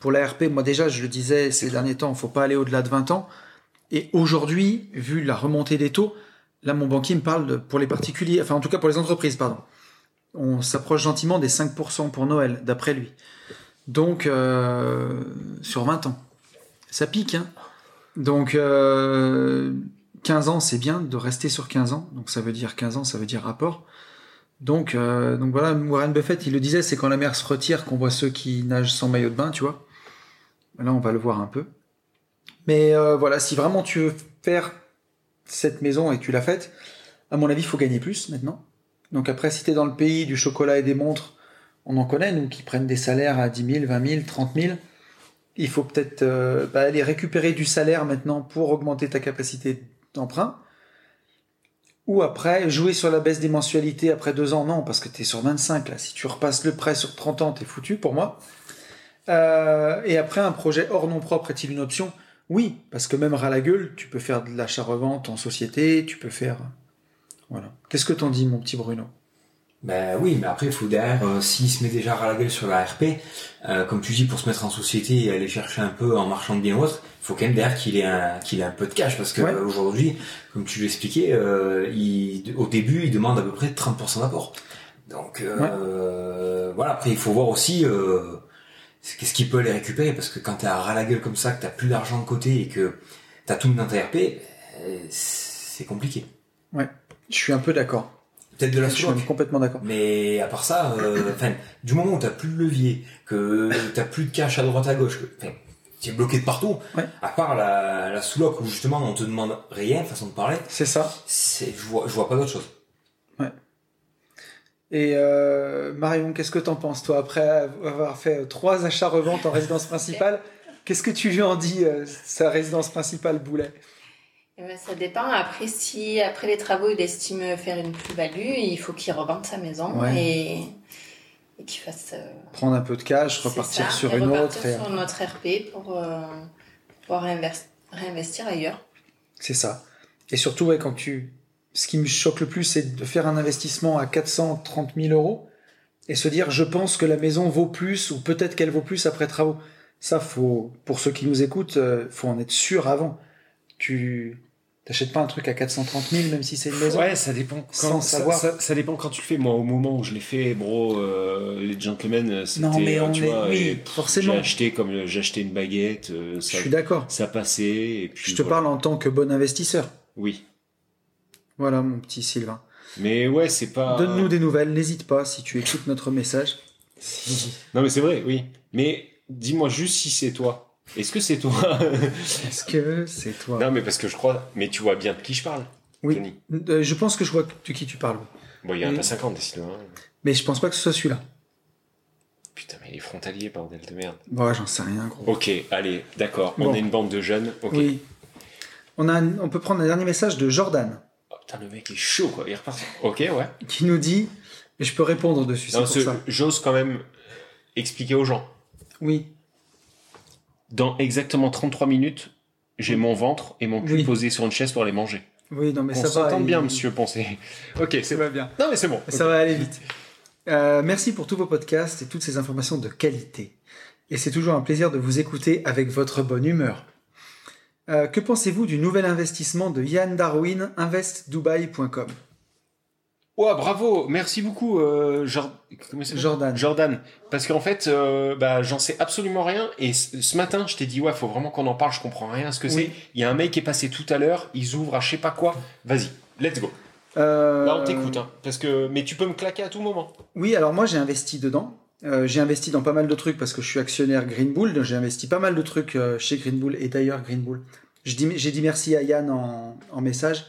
Pour la RP, moi déjà, je le disais ces derniers temps, faut pas aller au-delà de 20 ans. Et aujourd'hui, vu la remontée des taux, là, mon banquier me parle de, pour les particuliers, enfin en tout cas pour les entreprises, pardon. On s'approche gentiment des 5% pour Noël, d'après lui. Donc, euh, sur 20 ans. Ça pique, hein. Donc, euh, 15 ans, c'est bien de rester sur 15 ans. Donc, ça veut dire 15 ans, ça veut dire rapport. Donc, euh, donc voilà, Warren Buffett, il le disait, c'est quand la mer se retire qu'on voit ceux qui nagent sans maillot de bain, tu vois. Là, on va le voir un peu. Mais euh, voilà, si vraiment tu veux faire cette maison et tu l'as faite, à mon avis, il faut gagner plus maintenant. Donc après, si tu es dans le pays du chocolat et des montres, on en connaît, nous, qui prennent des salaires à 10 000, 20 000, 30 000. Il faut peut-être euh, bah, aller récupérer du salaire maintenant pour augmenter ta capacité d'emprunt. Ou après, jouer sur la baisse des mensualités après deux ans, non, parce que tu es sur 25 là. Si tu repasses le prêt sur 30 ans, t'es foutu pour moi. Euh, et après, un projet hors nom propre est-il une option? Oui, parce que même ras la gueule, tu peux faire de l'achat-revente en société, tu peux faire. Voilà. Qu'est-ce que t'en dis, mon petit Bruno? Ben oui, mais après, il faut derrière, euh, s'il se met déjà à la gueule sur la RP, euh, comme tu dis, pour se mettre en société et aller chercher un peu en marchand de biens ou autre, il faut quand même derrière qu'il ait un, qu'il ait un peu de cash, parce que Ouais. euh, aujourd'hui, comme tu l'expliquais, euh, il, au début, il demande à peu près 30% d'apport. Donc, euh, voilà, après, il faut voir aussi, euh, qu'est-ce qu'il peut aller récupérer, parce que quand t'es à ras la gueule comme ça, que t'as plus d'argent de côté et que t'as tout mis dans ta RP, c'est compliqué. Je suis un peu d'accord. Peut-être de la Je suis complètement d'accord. Mais à part ça, euh, enfin, du moment où t'as plus de levier, que t'as plus de cash à droite à gauche, que enfin, t'es bloqué de partout, Ouais. à part la, la sous-loc où justement on te demande rien, façon de parler, C'est ça. c'est, je vois, je vois pas d'autre chose. Et euh, Marion, qu'est-ce que t'en penses, toi, après avoir fait trois achats-reventes en résidence principale? Qu'est-ce que tu lui en dis, euh, sa résidence principale Boulet? Eh ben, ça dépend. Après, si après les travaux, il estime faire une plus-value, il faut qu'il revende sa maison Ouais. et, et qu'il fasse. euh, Prendre un peu de cash, repartir ça, sur et une repartir autre. et- sur notre RP pour euh, pouvoir réinvestir ailleurs. C'est ça. Et surtout, ouais, quand tu. ce qui me choque le plus, c'est de faire un investissement à 430 000 euros et se dire, je pense que la maison vaut plus ou peut-être qu'elle vaut plus après travaux. Ça, faut, pour ceux qui nous écoutent, euh, faut en être sûr avant. Tu t'achètes pas un truc à 430 000 même si c'est une maison. Ouais, ça dépend. Quand, Sans savoir. ça- ça dépend quand tu le fais. Moi, au moment où je l'ai fait, bro, euh, les gentlemen, c'était. Non, mais euh, on tu est- vois, oui, pff, forcément. J'ai acheté comme euh, j'ai acheté une baguette. euh, je suis d'accord. ça passait. Et puis, Je te voilà. parle en tant que bon investisseur. Oui. Voilà, mon petit Sylvain. Mais ouais, c'est pas. Donne-nous des nouvelles, n'hésite pas si tu écoutes notre message. Non, mais c'est vrai, oui. Mais dis-moi juste si c'est toi. Est-ce que c'est toi? Est-ce que c'est toi? Non, mais parce que je crois. Mais tu vois bien de qui je parle. Oui. Tony. Euh, Je pense que je vois de qui tu parles. Bon, il y en a Oui. pas 50 décidément. Mais je pense pas que ce soit celui-là. Putain, mais les frontaliers, bordel de merde. Bon, j'en sais rien, gros. Ok, allez, d'accord. On est une bande de jeunes. Ok. Oui. On, a un- on peut prendre un dernier message de Jordan Oh, putain, le mec est chaud, quoi. Il repart. Ok, ouais. qui nous dit, et je peux répondre dessus, c'est Non, pour ce- ça. J'ose quand même expliquer aux gens. Oui, Dans exactement 33 minutes, j'ai mon ventre et mon cul Oui. posés sur une chaise pour les manger. oui, non, mais On ça va. bien, monsieur Poncé. Ok, c'est va bien. Non, mais c'est bon. Ça va aller vite. Euh, merci pour tous vos podcasts et toutes ces informations de qualité. Et c'est toujours un plaisir de vous écouter avec votre bonne humeur. Euh, que pensez-vous du nouvel investissement de Yann Darwin, investdubai.com Ouais, bravo, merci beaucoup, euh, Jor- Jordan. Jordan. Parce qu'en fait, euh, bah, j'en sais absolument rien. Et ce matin, je t'ai dit, ouais, faut vraiment qu'on en parle, je comprends rien à ce que Oui. c'est. Il y a un mec qui est passé tout à l'heure, ils ouvrent à je sais pas quoi. Vas-y, let's go. Euh, Là, on t'écoute, hein. Parce que, mais tu peux me claquer à tout moment. Oui, alors moi j'ai investi dedans. Euh, j'ai investi dans pas mal de trucs parce que je suis actionnaire Green Bull. donc J'ai investi pas mal de trucs euh, chez Green Bull et d'ailleurs Green Bull. J'ai dit merci à Yann en, en message,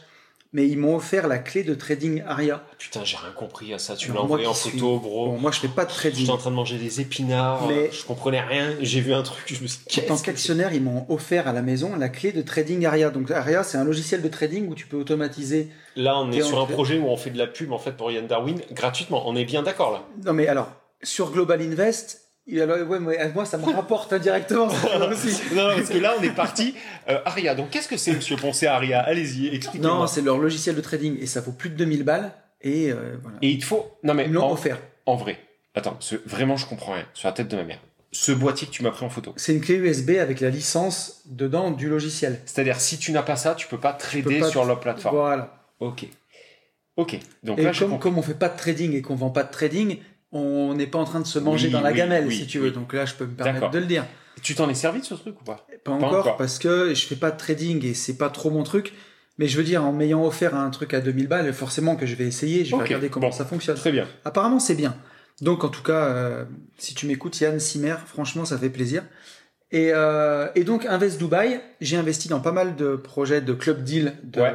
mais ils m'ont offert la clé de trading Aria. Putain, j'ai rien compris à ça. Tu l'as envoyé en photo, suis- bro. Bon, moi je fais pas de trading. J'étais en train de manger des épinards, Mais- je comprenais rien, j'ai vu un truc, je me suis dit, En tant qu'actionnaire, ils m'ont offert à la maison la clé de trading Aria. Donc Aria, c'est un logiciel de trading où tu peux automatiser. Là, on est sur en un projet où on fait de la pub, en fait, pour Yann Darwin, gratuitement. On est bien d'accord, là. Non mais alors, sur Global Invest, il- alors, ouais, moi, moi, ça me rapporte indirectement. aussi. non, parce que là, on est parti. Euh, Aria, donc qu'est-ce que c'est, monsieur Poncé Aria Allez-y, expliquez-moi. Non, c'est leur logiciel de trading et ça vaut plus de 2000 balles. Et euh, voilà. Et il te faut. Non, mais Ils en, offert. en vrai, attends, ce- vraiment, je comprends rien. Sur la tête de ma mère. Ce boîtier que tu m'as pris en photo. C'est une clé USB avec la licence dedans du logiciel. C'est-à-dire, si tu n'as pas ça, tu peux pas peux trader pas sur leur plateforme. Voilà. Ok. Ok. Donc Et là, comme, compris. comme on fait pas de trading et qu'on vend pas de trading, on n'est pas en train de se manger Oui, dans la oui, gamelle, oui, si tu veux. Donc là, je peux me permettre de le dire. Tu t'en es servi de ce truc ou pas? Pas encore, encore. parce que je fais pas de trading et c'est pas trop mon truc. Mais je veux dire, en m'ayant offert un truc à 2000 balles, forcément que je vais essayer, je vais regarder comment bon. ça fonctionne. Très bien. Apparemment, c'est bien. Donc, en tout cas, euh, si tu m'écoutes, Yann Simer, franchement, ça fait plaisir. Et, euh, et donc, Invest Dubai, j'ai investi dans pas mal de projets de club deal de, Ouais.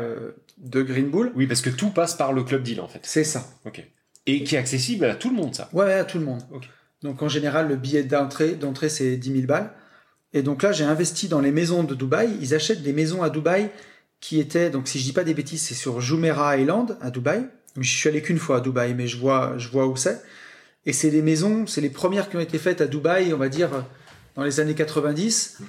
de Green Bull. Oui, parce que tout passe par le club deal, en fait. C'est ça. Ok. Et qui est accessible à tout le monde, ça. Ouais, à tout le monde. Ok. Donc, en général, le billet d'entrée, d'entrée, c'est 10 000 balles. Et donc là, j'ai investi dans les maisons de Dubaï. Ils achètent des maisons à Dubaï qui étaient, donc si je dis pas des bêtises, c'est sur Jumeirah Island à Dubaï. Je suis allé qu'une fois à Dubaï, mais je vois, je vois où c'est. Et c'est des maisons, c'est les premières qui ont été faites à Dubaï, on va dire, dans les années 90.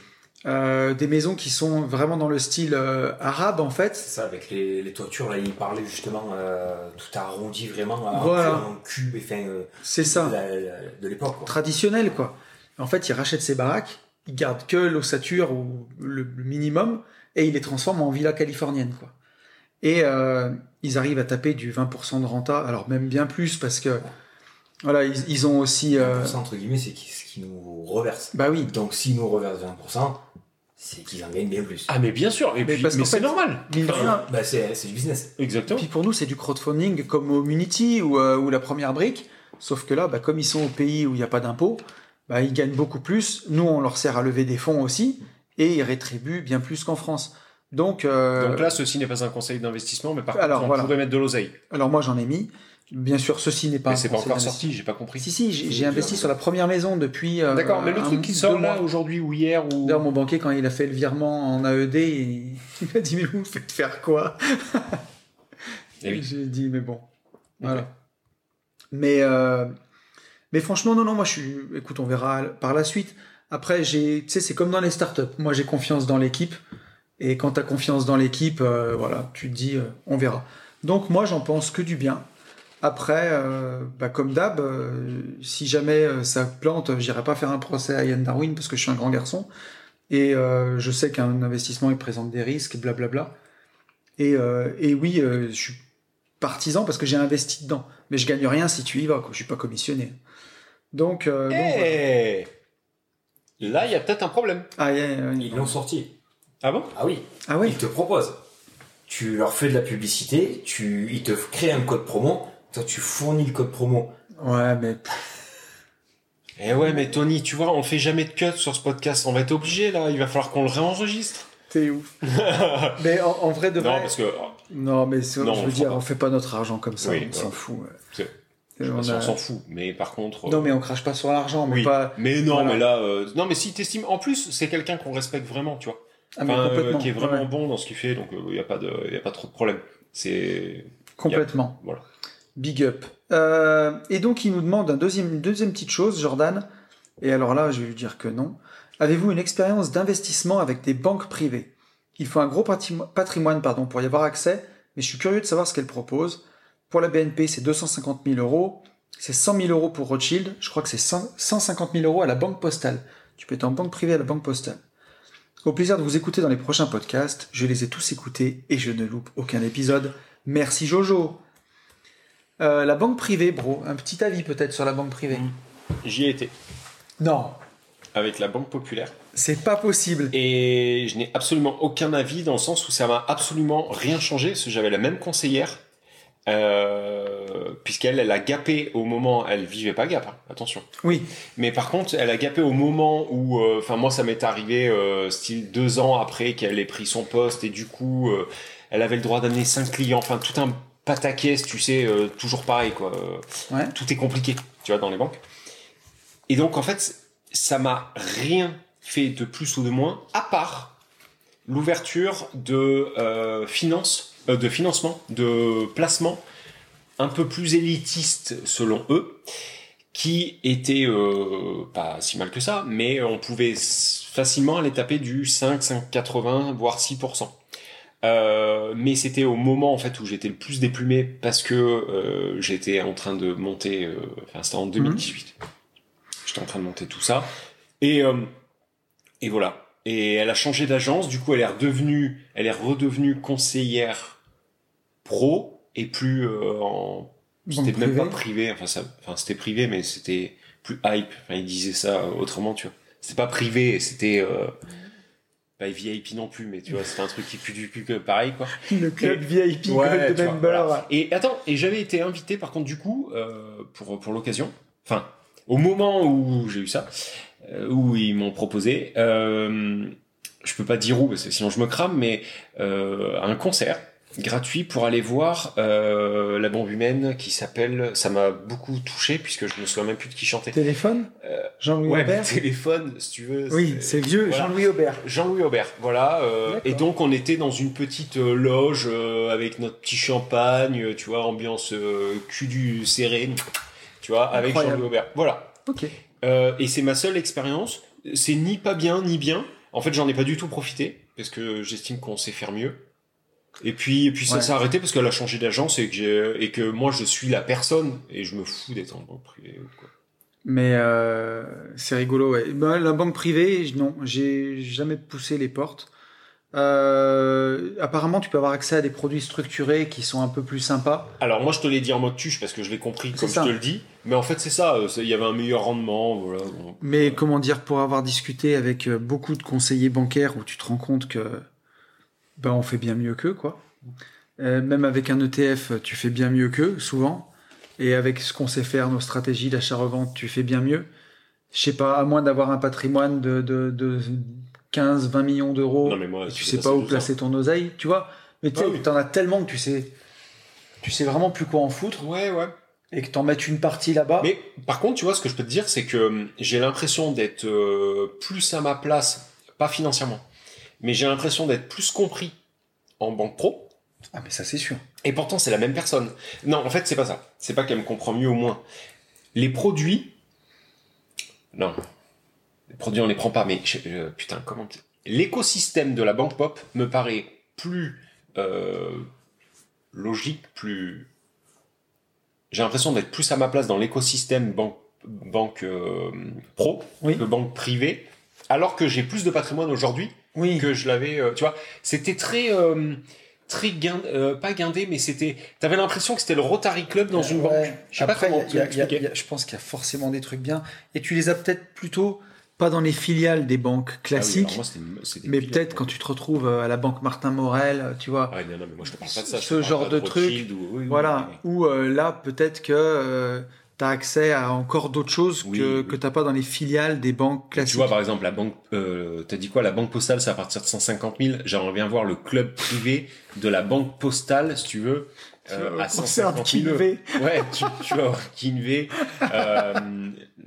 Euh, des maisons qui sont vraiment dans le style euh, arabe, en fait. C'est ça, avec les, les toitures, là, il parlait justement euh, tout arrondi vraiment Voilà. un cube, enfin, C'est ça. la- la- de l'époque. traditionnel, quoi. En fait, il rachète ses baraques, il garde que l'ossature ou le, le minimum, et il les transforme en villa californienne, quoi. Et ils arrivent à taper du 20% de renta, alors même bien plus, parce que voilà, ils, ils ont aussi. euh, 20%, entre guillemets, c'est qui- ce qu'ils nous reversent. bah oui, Donc, s'ils nous reversent 20%, c'est qu'ils en gagnent bien plus. Ah, mais bien sûr. Et Mais puis, parce mais c'est normal. rien, Bah, c'est c'est du business. Exactement. Puis pour nous, c'est du crowdfunding comme au Unity ou, euh, ou la première brique. Sauf que là, bah, comme ils sont au pays où il n'y a pas d'impôt, bah, ils gagnent beaucoup plus. Nous, on leur sert à lever des fonds aussi. Et ils rétribuent bien plus qu'en France. Donc, euh, Donc là, ceci n'est pas un conseil d'investissement, mais par Alors, contre, on voilà. pourrait mettre de l'oseille. alors moi, j'en ai mis. Bien sûr, ceci n'est pas. Mais c'est pas encore sorti, j'ai pas compris. Si, si, j'ai j'ai investi sur la première maison depuis. euh, D'accord, mais le truc qui sort là aujourd'hui ou hier ou. D'ailleurs, mon banquier, quand il a fait le virement en AED, il, m'a dit Mais vous faites faire quoi Eh oui. J'ai dit Mais bon. Voilà. Mais, euh, mais franchement, non, non, moi je suis. Écoute, on verra par la suite. Après, j'ai, tu sais, c'est comme dans les startups. Moi, j'ai confiance dans l'équipe. Et quand tu as confiance dans l'équipe, euh, voilà, tu te dis, euh, on verra. Donc moi, j'en pense que du bien. Après, euh, bah, comme d'hab, euh, si jamais euh, ça plante, j'irai pas faire un procès à Ian Darwin parce que je suis un grand garçon. Et euh, je sais qu'un investissement, il présente des risques, blablabla. Et, euh, et oui, euh, je suis partisan parce que j'ai investi dedans. Mais je gagne rien si tu y vas, quoi. Je suis pas commissionné. Donc, euh, donc, voilà. Eh Là, il y a peut-être un problème. Ah, yeah, yeah, yeah. Ils l'ont sorti. Ah bon? Ah oui. Ah oui Ils te proposent. Tu leur fais de la publicité, tu, ils te créent un code promo, toi tu fournis le code promo. Ouais, mais Eh ouais, mais Tony, tu vois, on fait jamais de cut sur ce podcast. On va être obligé, là. Il va falloir qu'on le réenregistre. t'es ouf. mais en, en vrai de Non, vrai. parce que... Non, mais Non, je on veux dire, pas. on fait pas notre argent comme ça, Oui, on s'en fout. ouais. C'est- Et je sais on a- s'en fout, mais par contre... Non, euh, mais on crache pas sur l'argent, mais oui. pas. Mais non, Voilà. mais là... euh, Non, mais si t'estimes... En plus, c'est quelqu'un qu'on respecte vraiment, tu vois. Ah, mais Enfin, euh, complètement. qui est vraiment ouais. bon dans ce qu'il fait, donc il n'y a, pas de- y a pas trop de problème. C'est... Complètement. Voilà. Big up. Euh, et donc, il nous demande un deuxième, une deuxième petite chose, Jordan. Et alors là, je vais lui dire que non. Avez-vous une expérience d'investissement avec des banques privées? Il faut un gros patrimo- patrimoine pardon, pour y avoir accès, mais je suis curieux de savoir ce qu'elle propose. Pour la BNP, c'est 250 000 euros. C'est 100 000 euros pour Rothschild. Je crois que c'est 100 150 000 euros à la banque postale. Tu peux être en banque privée à la banque postale. Au plaisir de vous écouter dans les prochains podcasts. Je les ai tous écoutés et je ne loupe aucun épisode. Merci Jojo. Euh, la banque privée, bro. Un petit avis peut-être sur la banque privée. Mm. J'y ai été, Non, avec la Banque Populaire. c'est pas possible. Et je n'ai absolument aucun avis dans le sens où ça m'a absolument rien changé, parce que j'avais la même conseillère, euh, puisqu'elle, elle a gapé au moment, elle vivait pas Gap, hein, attention. Oui, Mais par contre, elle a gapé au moment où, euh, enfin moi ça m'est arrivé, euh, style deux ans après qu'elle ait pris son poste, et du coup, elle avait le droit d'amener cinq clients, enfin tout un pataquès, tu sais, euh, toujours pareil quoi. Ouais. Tout est compliqué, tu vois, dans les banques. Et donc en fait, ça m'a rien fait de plus ou de moins, à part l'ouverture de euh, finance, euh, de financement, de placement un peu plus élitiste selon eux, qui était euh, pas si mal que ça, mais on pouvait facilement aller taper du 5, 5,80 voire 6%. Euh, mais c'était au moment en fait où j'étais le plus déplumé parce que euh, j'étais en train de monter, euh, enfin c'était en 2018. J'étais en train de monter tout ça et et voilà. Et elle a changé d'agence, du coup elle est redevenue, elle est redevenue conseillère pro et plus en c'était même pas privé, enfin ça, enfin c'était privé mais c'était plus hype. Enfin il disait ça autrement, tu vois. C'était pas privé, c'était euh, pas VIP non plus, mais tu vois c'était un truc qui pue du cul que pareil quoi. le club VIP Ouais, vois, Member. voilà. Et attends, et j'avais été invité par contre du coup euh, pour pour l'occasion, enfin au moment où j'ai eu ça, euh, où ils m'ont proposé, euh, je peux pas dire où parce que sinon je me crame, mais euh, un concert gratuit pour aller voir euh, la bombe humaine qui s'appelle, ça m'a beaucoup touché puisque je me souviens même plus de qui chantait. Téléphone Euh, Jean-Louis Ouais, Aubert téléphone, si tu veux. Oui, c'est vieux, Voilà. Jean-Louis Aubert. Jean-Louis Aubert, voilà. euh, et donc on était dans une petite euh, loge euh, avec notre petit champagne, tu vois, ambiance euh, cul du serré, tu vois, avec. Jean-Louis Aubert. Voilà. Ok. Euh, et c'est ma seule expérience. C'est ni pas bien ni bien. En fait, j'en ai pas du tout profité parce que j'estime qu'on sait faire mieux. Et puis, et puis ça Ouais. s'est arrêté parce qu'elle a changé d'agence et que et que moi je suis la personne et je me fous d'être en banque privée quoi. Mais euh, c'est rigolo, ouais. Ben, la banque privée, non, j'ai jamais poussé les portes. Euh, apparemment, tu peux avoir accès à des produits structurés qui sont un peu plus sympas. Alors moi je te l'ai dit en mode tuche parce que je l'ai compris comme je ça. te le dis. Mais en fait c'est ça. euh, Il y avait un meilleur rendement. Voilà. Mais comment dire, pour avoir discuté avec beaucoup de conseillers bancaires où tu te rends compte que ben on fait bien mieux qu'eux, quoi. Euh, même avec un ETF, tu fais bien mieux qu'eux, souvent. Et avec ce qu'on sait faire, nos stratégies d'achat-revente, tu fais bien mieux. Je sais pas, à moins d'avoir un patrimoine de, de, de 15, 20 millions d'euros, tu sais pas où placer ton oseille, tu vois. Mais tu Ah oui. t'en as tellement que tu sais, tu sais vraiment plus quoi en foutre, Ouais ouais. et que t'en mettes une partie là-bas. Mais par contre, tu vois, ce que je peux te dire, c'est que hum, j'ai l'impression d'être euh, plus à ma place, pas financièrement, mais j'ai l'impression d'être plus compris en banque pro. Ah, mais ça, c'est sûr. Et pourtant, c'est la même personne. Non, en fait, c'est pas ça. C'est pas qu'elle me comprend mieux ou moins. Les produits, non, les produits on les prend pas. Mais je- putain, comment L'écosystème de la banque pop me paraît plus euh, logique, plus. J'ai l'impression d'être plus à ma place dans l'écosystème banque, banque euh, pro Oui. que banque privée, alors que j'ai plus de patrimoine aujourd'hui Oui. que je l'avais. euh, tu vois, c'était très. euh, très euh, pas guindé, mais c'était. T'avais l'impression que c'était le Rotary Club dans une banque. Je sais pas comment y a- y a- y a- je pense qu'il y a forcément des trucs bien. Et tu les as peut-être plutôt pas dans les filiales des banques Ah oui, classiques, mais peut-être quand tu te retrouves à la banque Martin Morel, tu vois. Ah ouais, non, non, mais moi je te parle pas de ça. je Ce genre pas de Rothschild Ou, oui, Voilà, euh, là, peut-être que tu as accès à encore d'autres choses Oui, que, oui. que tu pas dans les filiales des banques classiques. Tu vois, par exemple, la banque, euh, t'as dit quoi, la banque postale, c'est à partir de 150 000. J'aimerais bien voir le club privé de la banque postale, si tu veux, euh, à 150 000. Kinvé. Ouais, tu, tu vas voir Kinvé. Euh,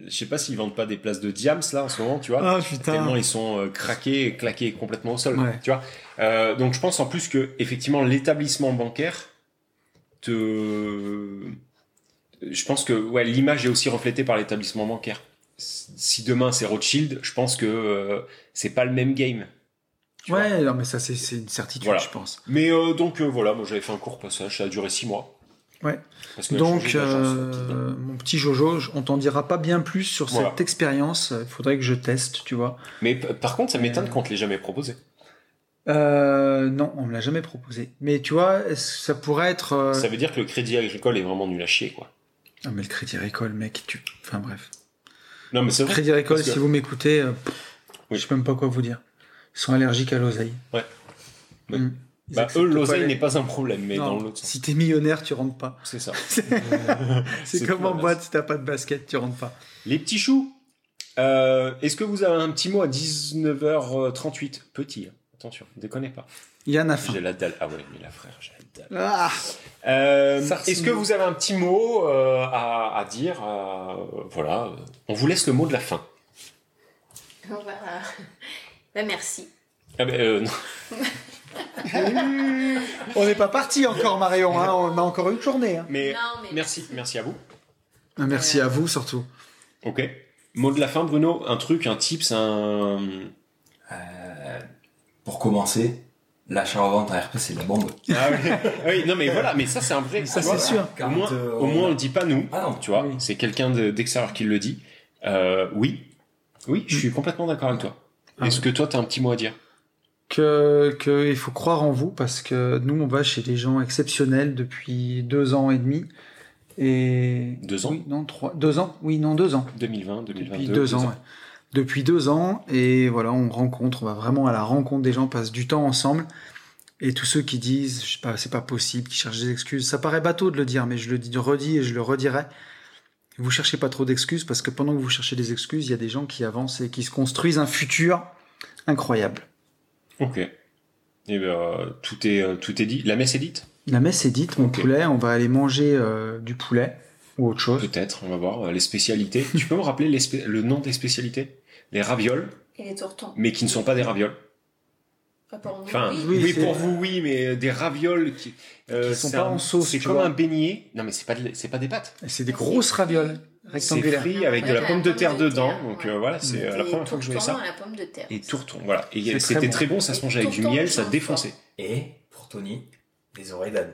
je sais pas s'ils vendent pas des places de Diams, là, en ce moment, tu vois. Ah Tellement putain. ils sont euh, craqués et claqués complètement au sol. Ouais. Tu vois. Euh, donc je pense en plus que effectivement l'établissement bancaire te, je pense que ouais l'image est aussi reflétée par l'établissement bancaire. Si demain c'est Rothschild, je pense que euh, c'est pas le même game. vois. Ouais, non, mais ça, c'est une certitude, Voilà. je pense. Mais euh, donc euh, voilà, moi j'avais fait un court passage, ça a duré six mois. Ouais. Parce que Donc, mon petit Jojo, on t'en dira pas bien plus sur Voilà. cette expérience. Il faudrait que je teste, tu vois. Mais par contre, ça m'étonne qu'on te l'ait jamais proposé. Euh, non, on me l'a jamais proposé. Mais tu vois, ça pourrait être. euh, Ça veut dire que le crédit agricole est vraiment nul à chier, quoi. Ah, mais le Crédit Agricole, mec, tu. Enfin bref. Non, mais c'est vrai. Crédit Agricole, que- si vous m'écoutez, euh, Oui. je sais même pas quoi vous dire. Ils sont allergiques à l'oseille. Ouais. Ouais. Mm. Bah, eux, l'oseille les- n'est pas un problème, mais Non, dans l'autre sens. Si t'es millionnaire, tu rentres pas. C'est ça. C'est comme en boîte, si t'as pas de basket, tu rentres pas. Les petits choux, euh, est-ce que vous avez un petit mot à 19h38 Petit, hein. attention, déconnez pas. Yann a faim. J'ai la dalle. Ah ouais, mais la frère, j'ai la dalle. Ah Euh, est-ce que vous avez un petit mot euh, à, à dire euh, Voilà, on vous laisse le mot de la fin. Voilà. Ben, merci. Ah ben, euh, non. on n'est pas parti encore, Marion. Hein. On a encore une journée. hein. Mais, Non, mais- merci, merci à vous. Ah, Merci à vous surtout. Ok. Mot de la fin, Bruno. Un truc, un tips, un. Euh, pour commencer, l'achat-revente à RP, c'est de la bombe. Ah oui. oui, non mais voilà, mais ça c'est un vrai. Ça, c'est sûr. Au moins, euh, au moins on le dit pas nous. Ah non, Tu vois, Oui. c'est quelqu'un de- d'extérieur qui le dit. Euh, oui, oui, je suis complètement d'accord avec toi. Ah Est-ce que toi t'as un petit mot à dire? Que, que il faut croire en vous parce que nous, on va chez des gens exceptionnels depuis deux ans et demi. Et Deux ans? Oui, non, trois, deux ans. Oui, non, deux ans. 2020, 2022. Depuis deux ans. ouais. Depuis deux ans, et voilà, on rencontre, on va vraiment à la rencontre des gens, on passe du temps ensemble. Et tous ceux qui disent, je sais pas, c'est pas possible, qui cherchent des excuses, ça paraît bateau de le dire, mais je le dis, redis et je le redirai. Vous cherchez pas trop d'excuses parce que pendant que vous cherchez des excuses, il y a des gens qui avancent et qui se construisent un futur incroyable. Ok. Et ben, euh, tout est euh, tout est dit. La messe est dite? La messe est dite, mon poulet, on va aller manger euh, du poulet ou autre chose. Peut-être. On va voir les spécialités. tu peux me rappeler les spé- le nom des spécialités? Les ravioles, Et les tourtons. mais qui ne sont pas des ravioles. Pas pour nous. Enfin, oui. oui, Oui, c'est- pour vous, oui, mais des ravioles qui, euh, Qui sont c'est pas un- en sauce, C'est comme vois. un beignet. Non, mais c'est pas de- c'est pas des pâtes. C'est des grosses ravioles C'est rectangulaires. frit avec de la pomme de terre dedans. terre, Donc ouais. euh, voilà, c'est euh, la Des première fois que je tourtons ça. à la pomme de terre. Et tourton, voilà. Et C'est très c'était bon. très bon, ça se Et mange avec du miel, ça c'est défonçait. Et pour Tony, les oreilles d'âne.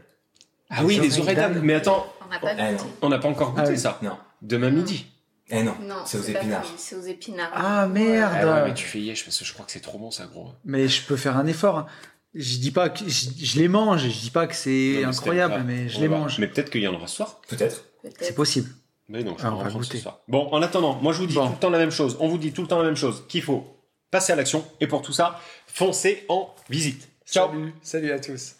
Ah oui, Les les oreilles d'âne. Mais attends, On n'a pas Ah, pas encore goûté Ah ça. Non. Demain midi. Eh non, Non, c'est aux épinards. C'est aux épinards. Ah, merde. Ah ouais, mais tu fais yesh parce que je crois que c'est trop bon ça, gros. Mais je peux faire un effort. hein. Je dis pas que je, je les mange, je dis pas que c'est incroyable, mais je les mange. Mais peut-être qu'il y en aura ce soir. Peut-être. C'est possible. Mais non, je Ah, vais va prendre ce goûter. soir. Bon, en attendant, moi je vous dis Bon. tout le temps la même chose. On vous dit tout le temps la même chose. Qu'il faut passer à l'action. Et pour tout ça, foncez en visite. Ciao. Salut, salut à tous.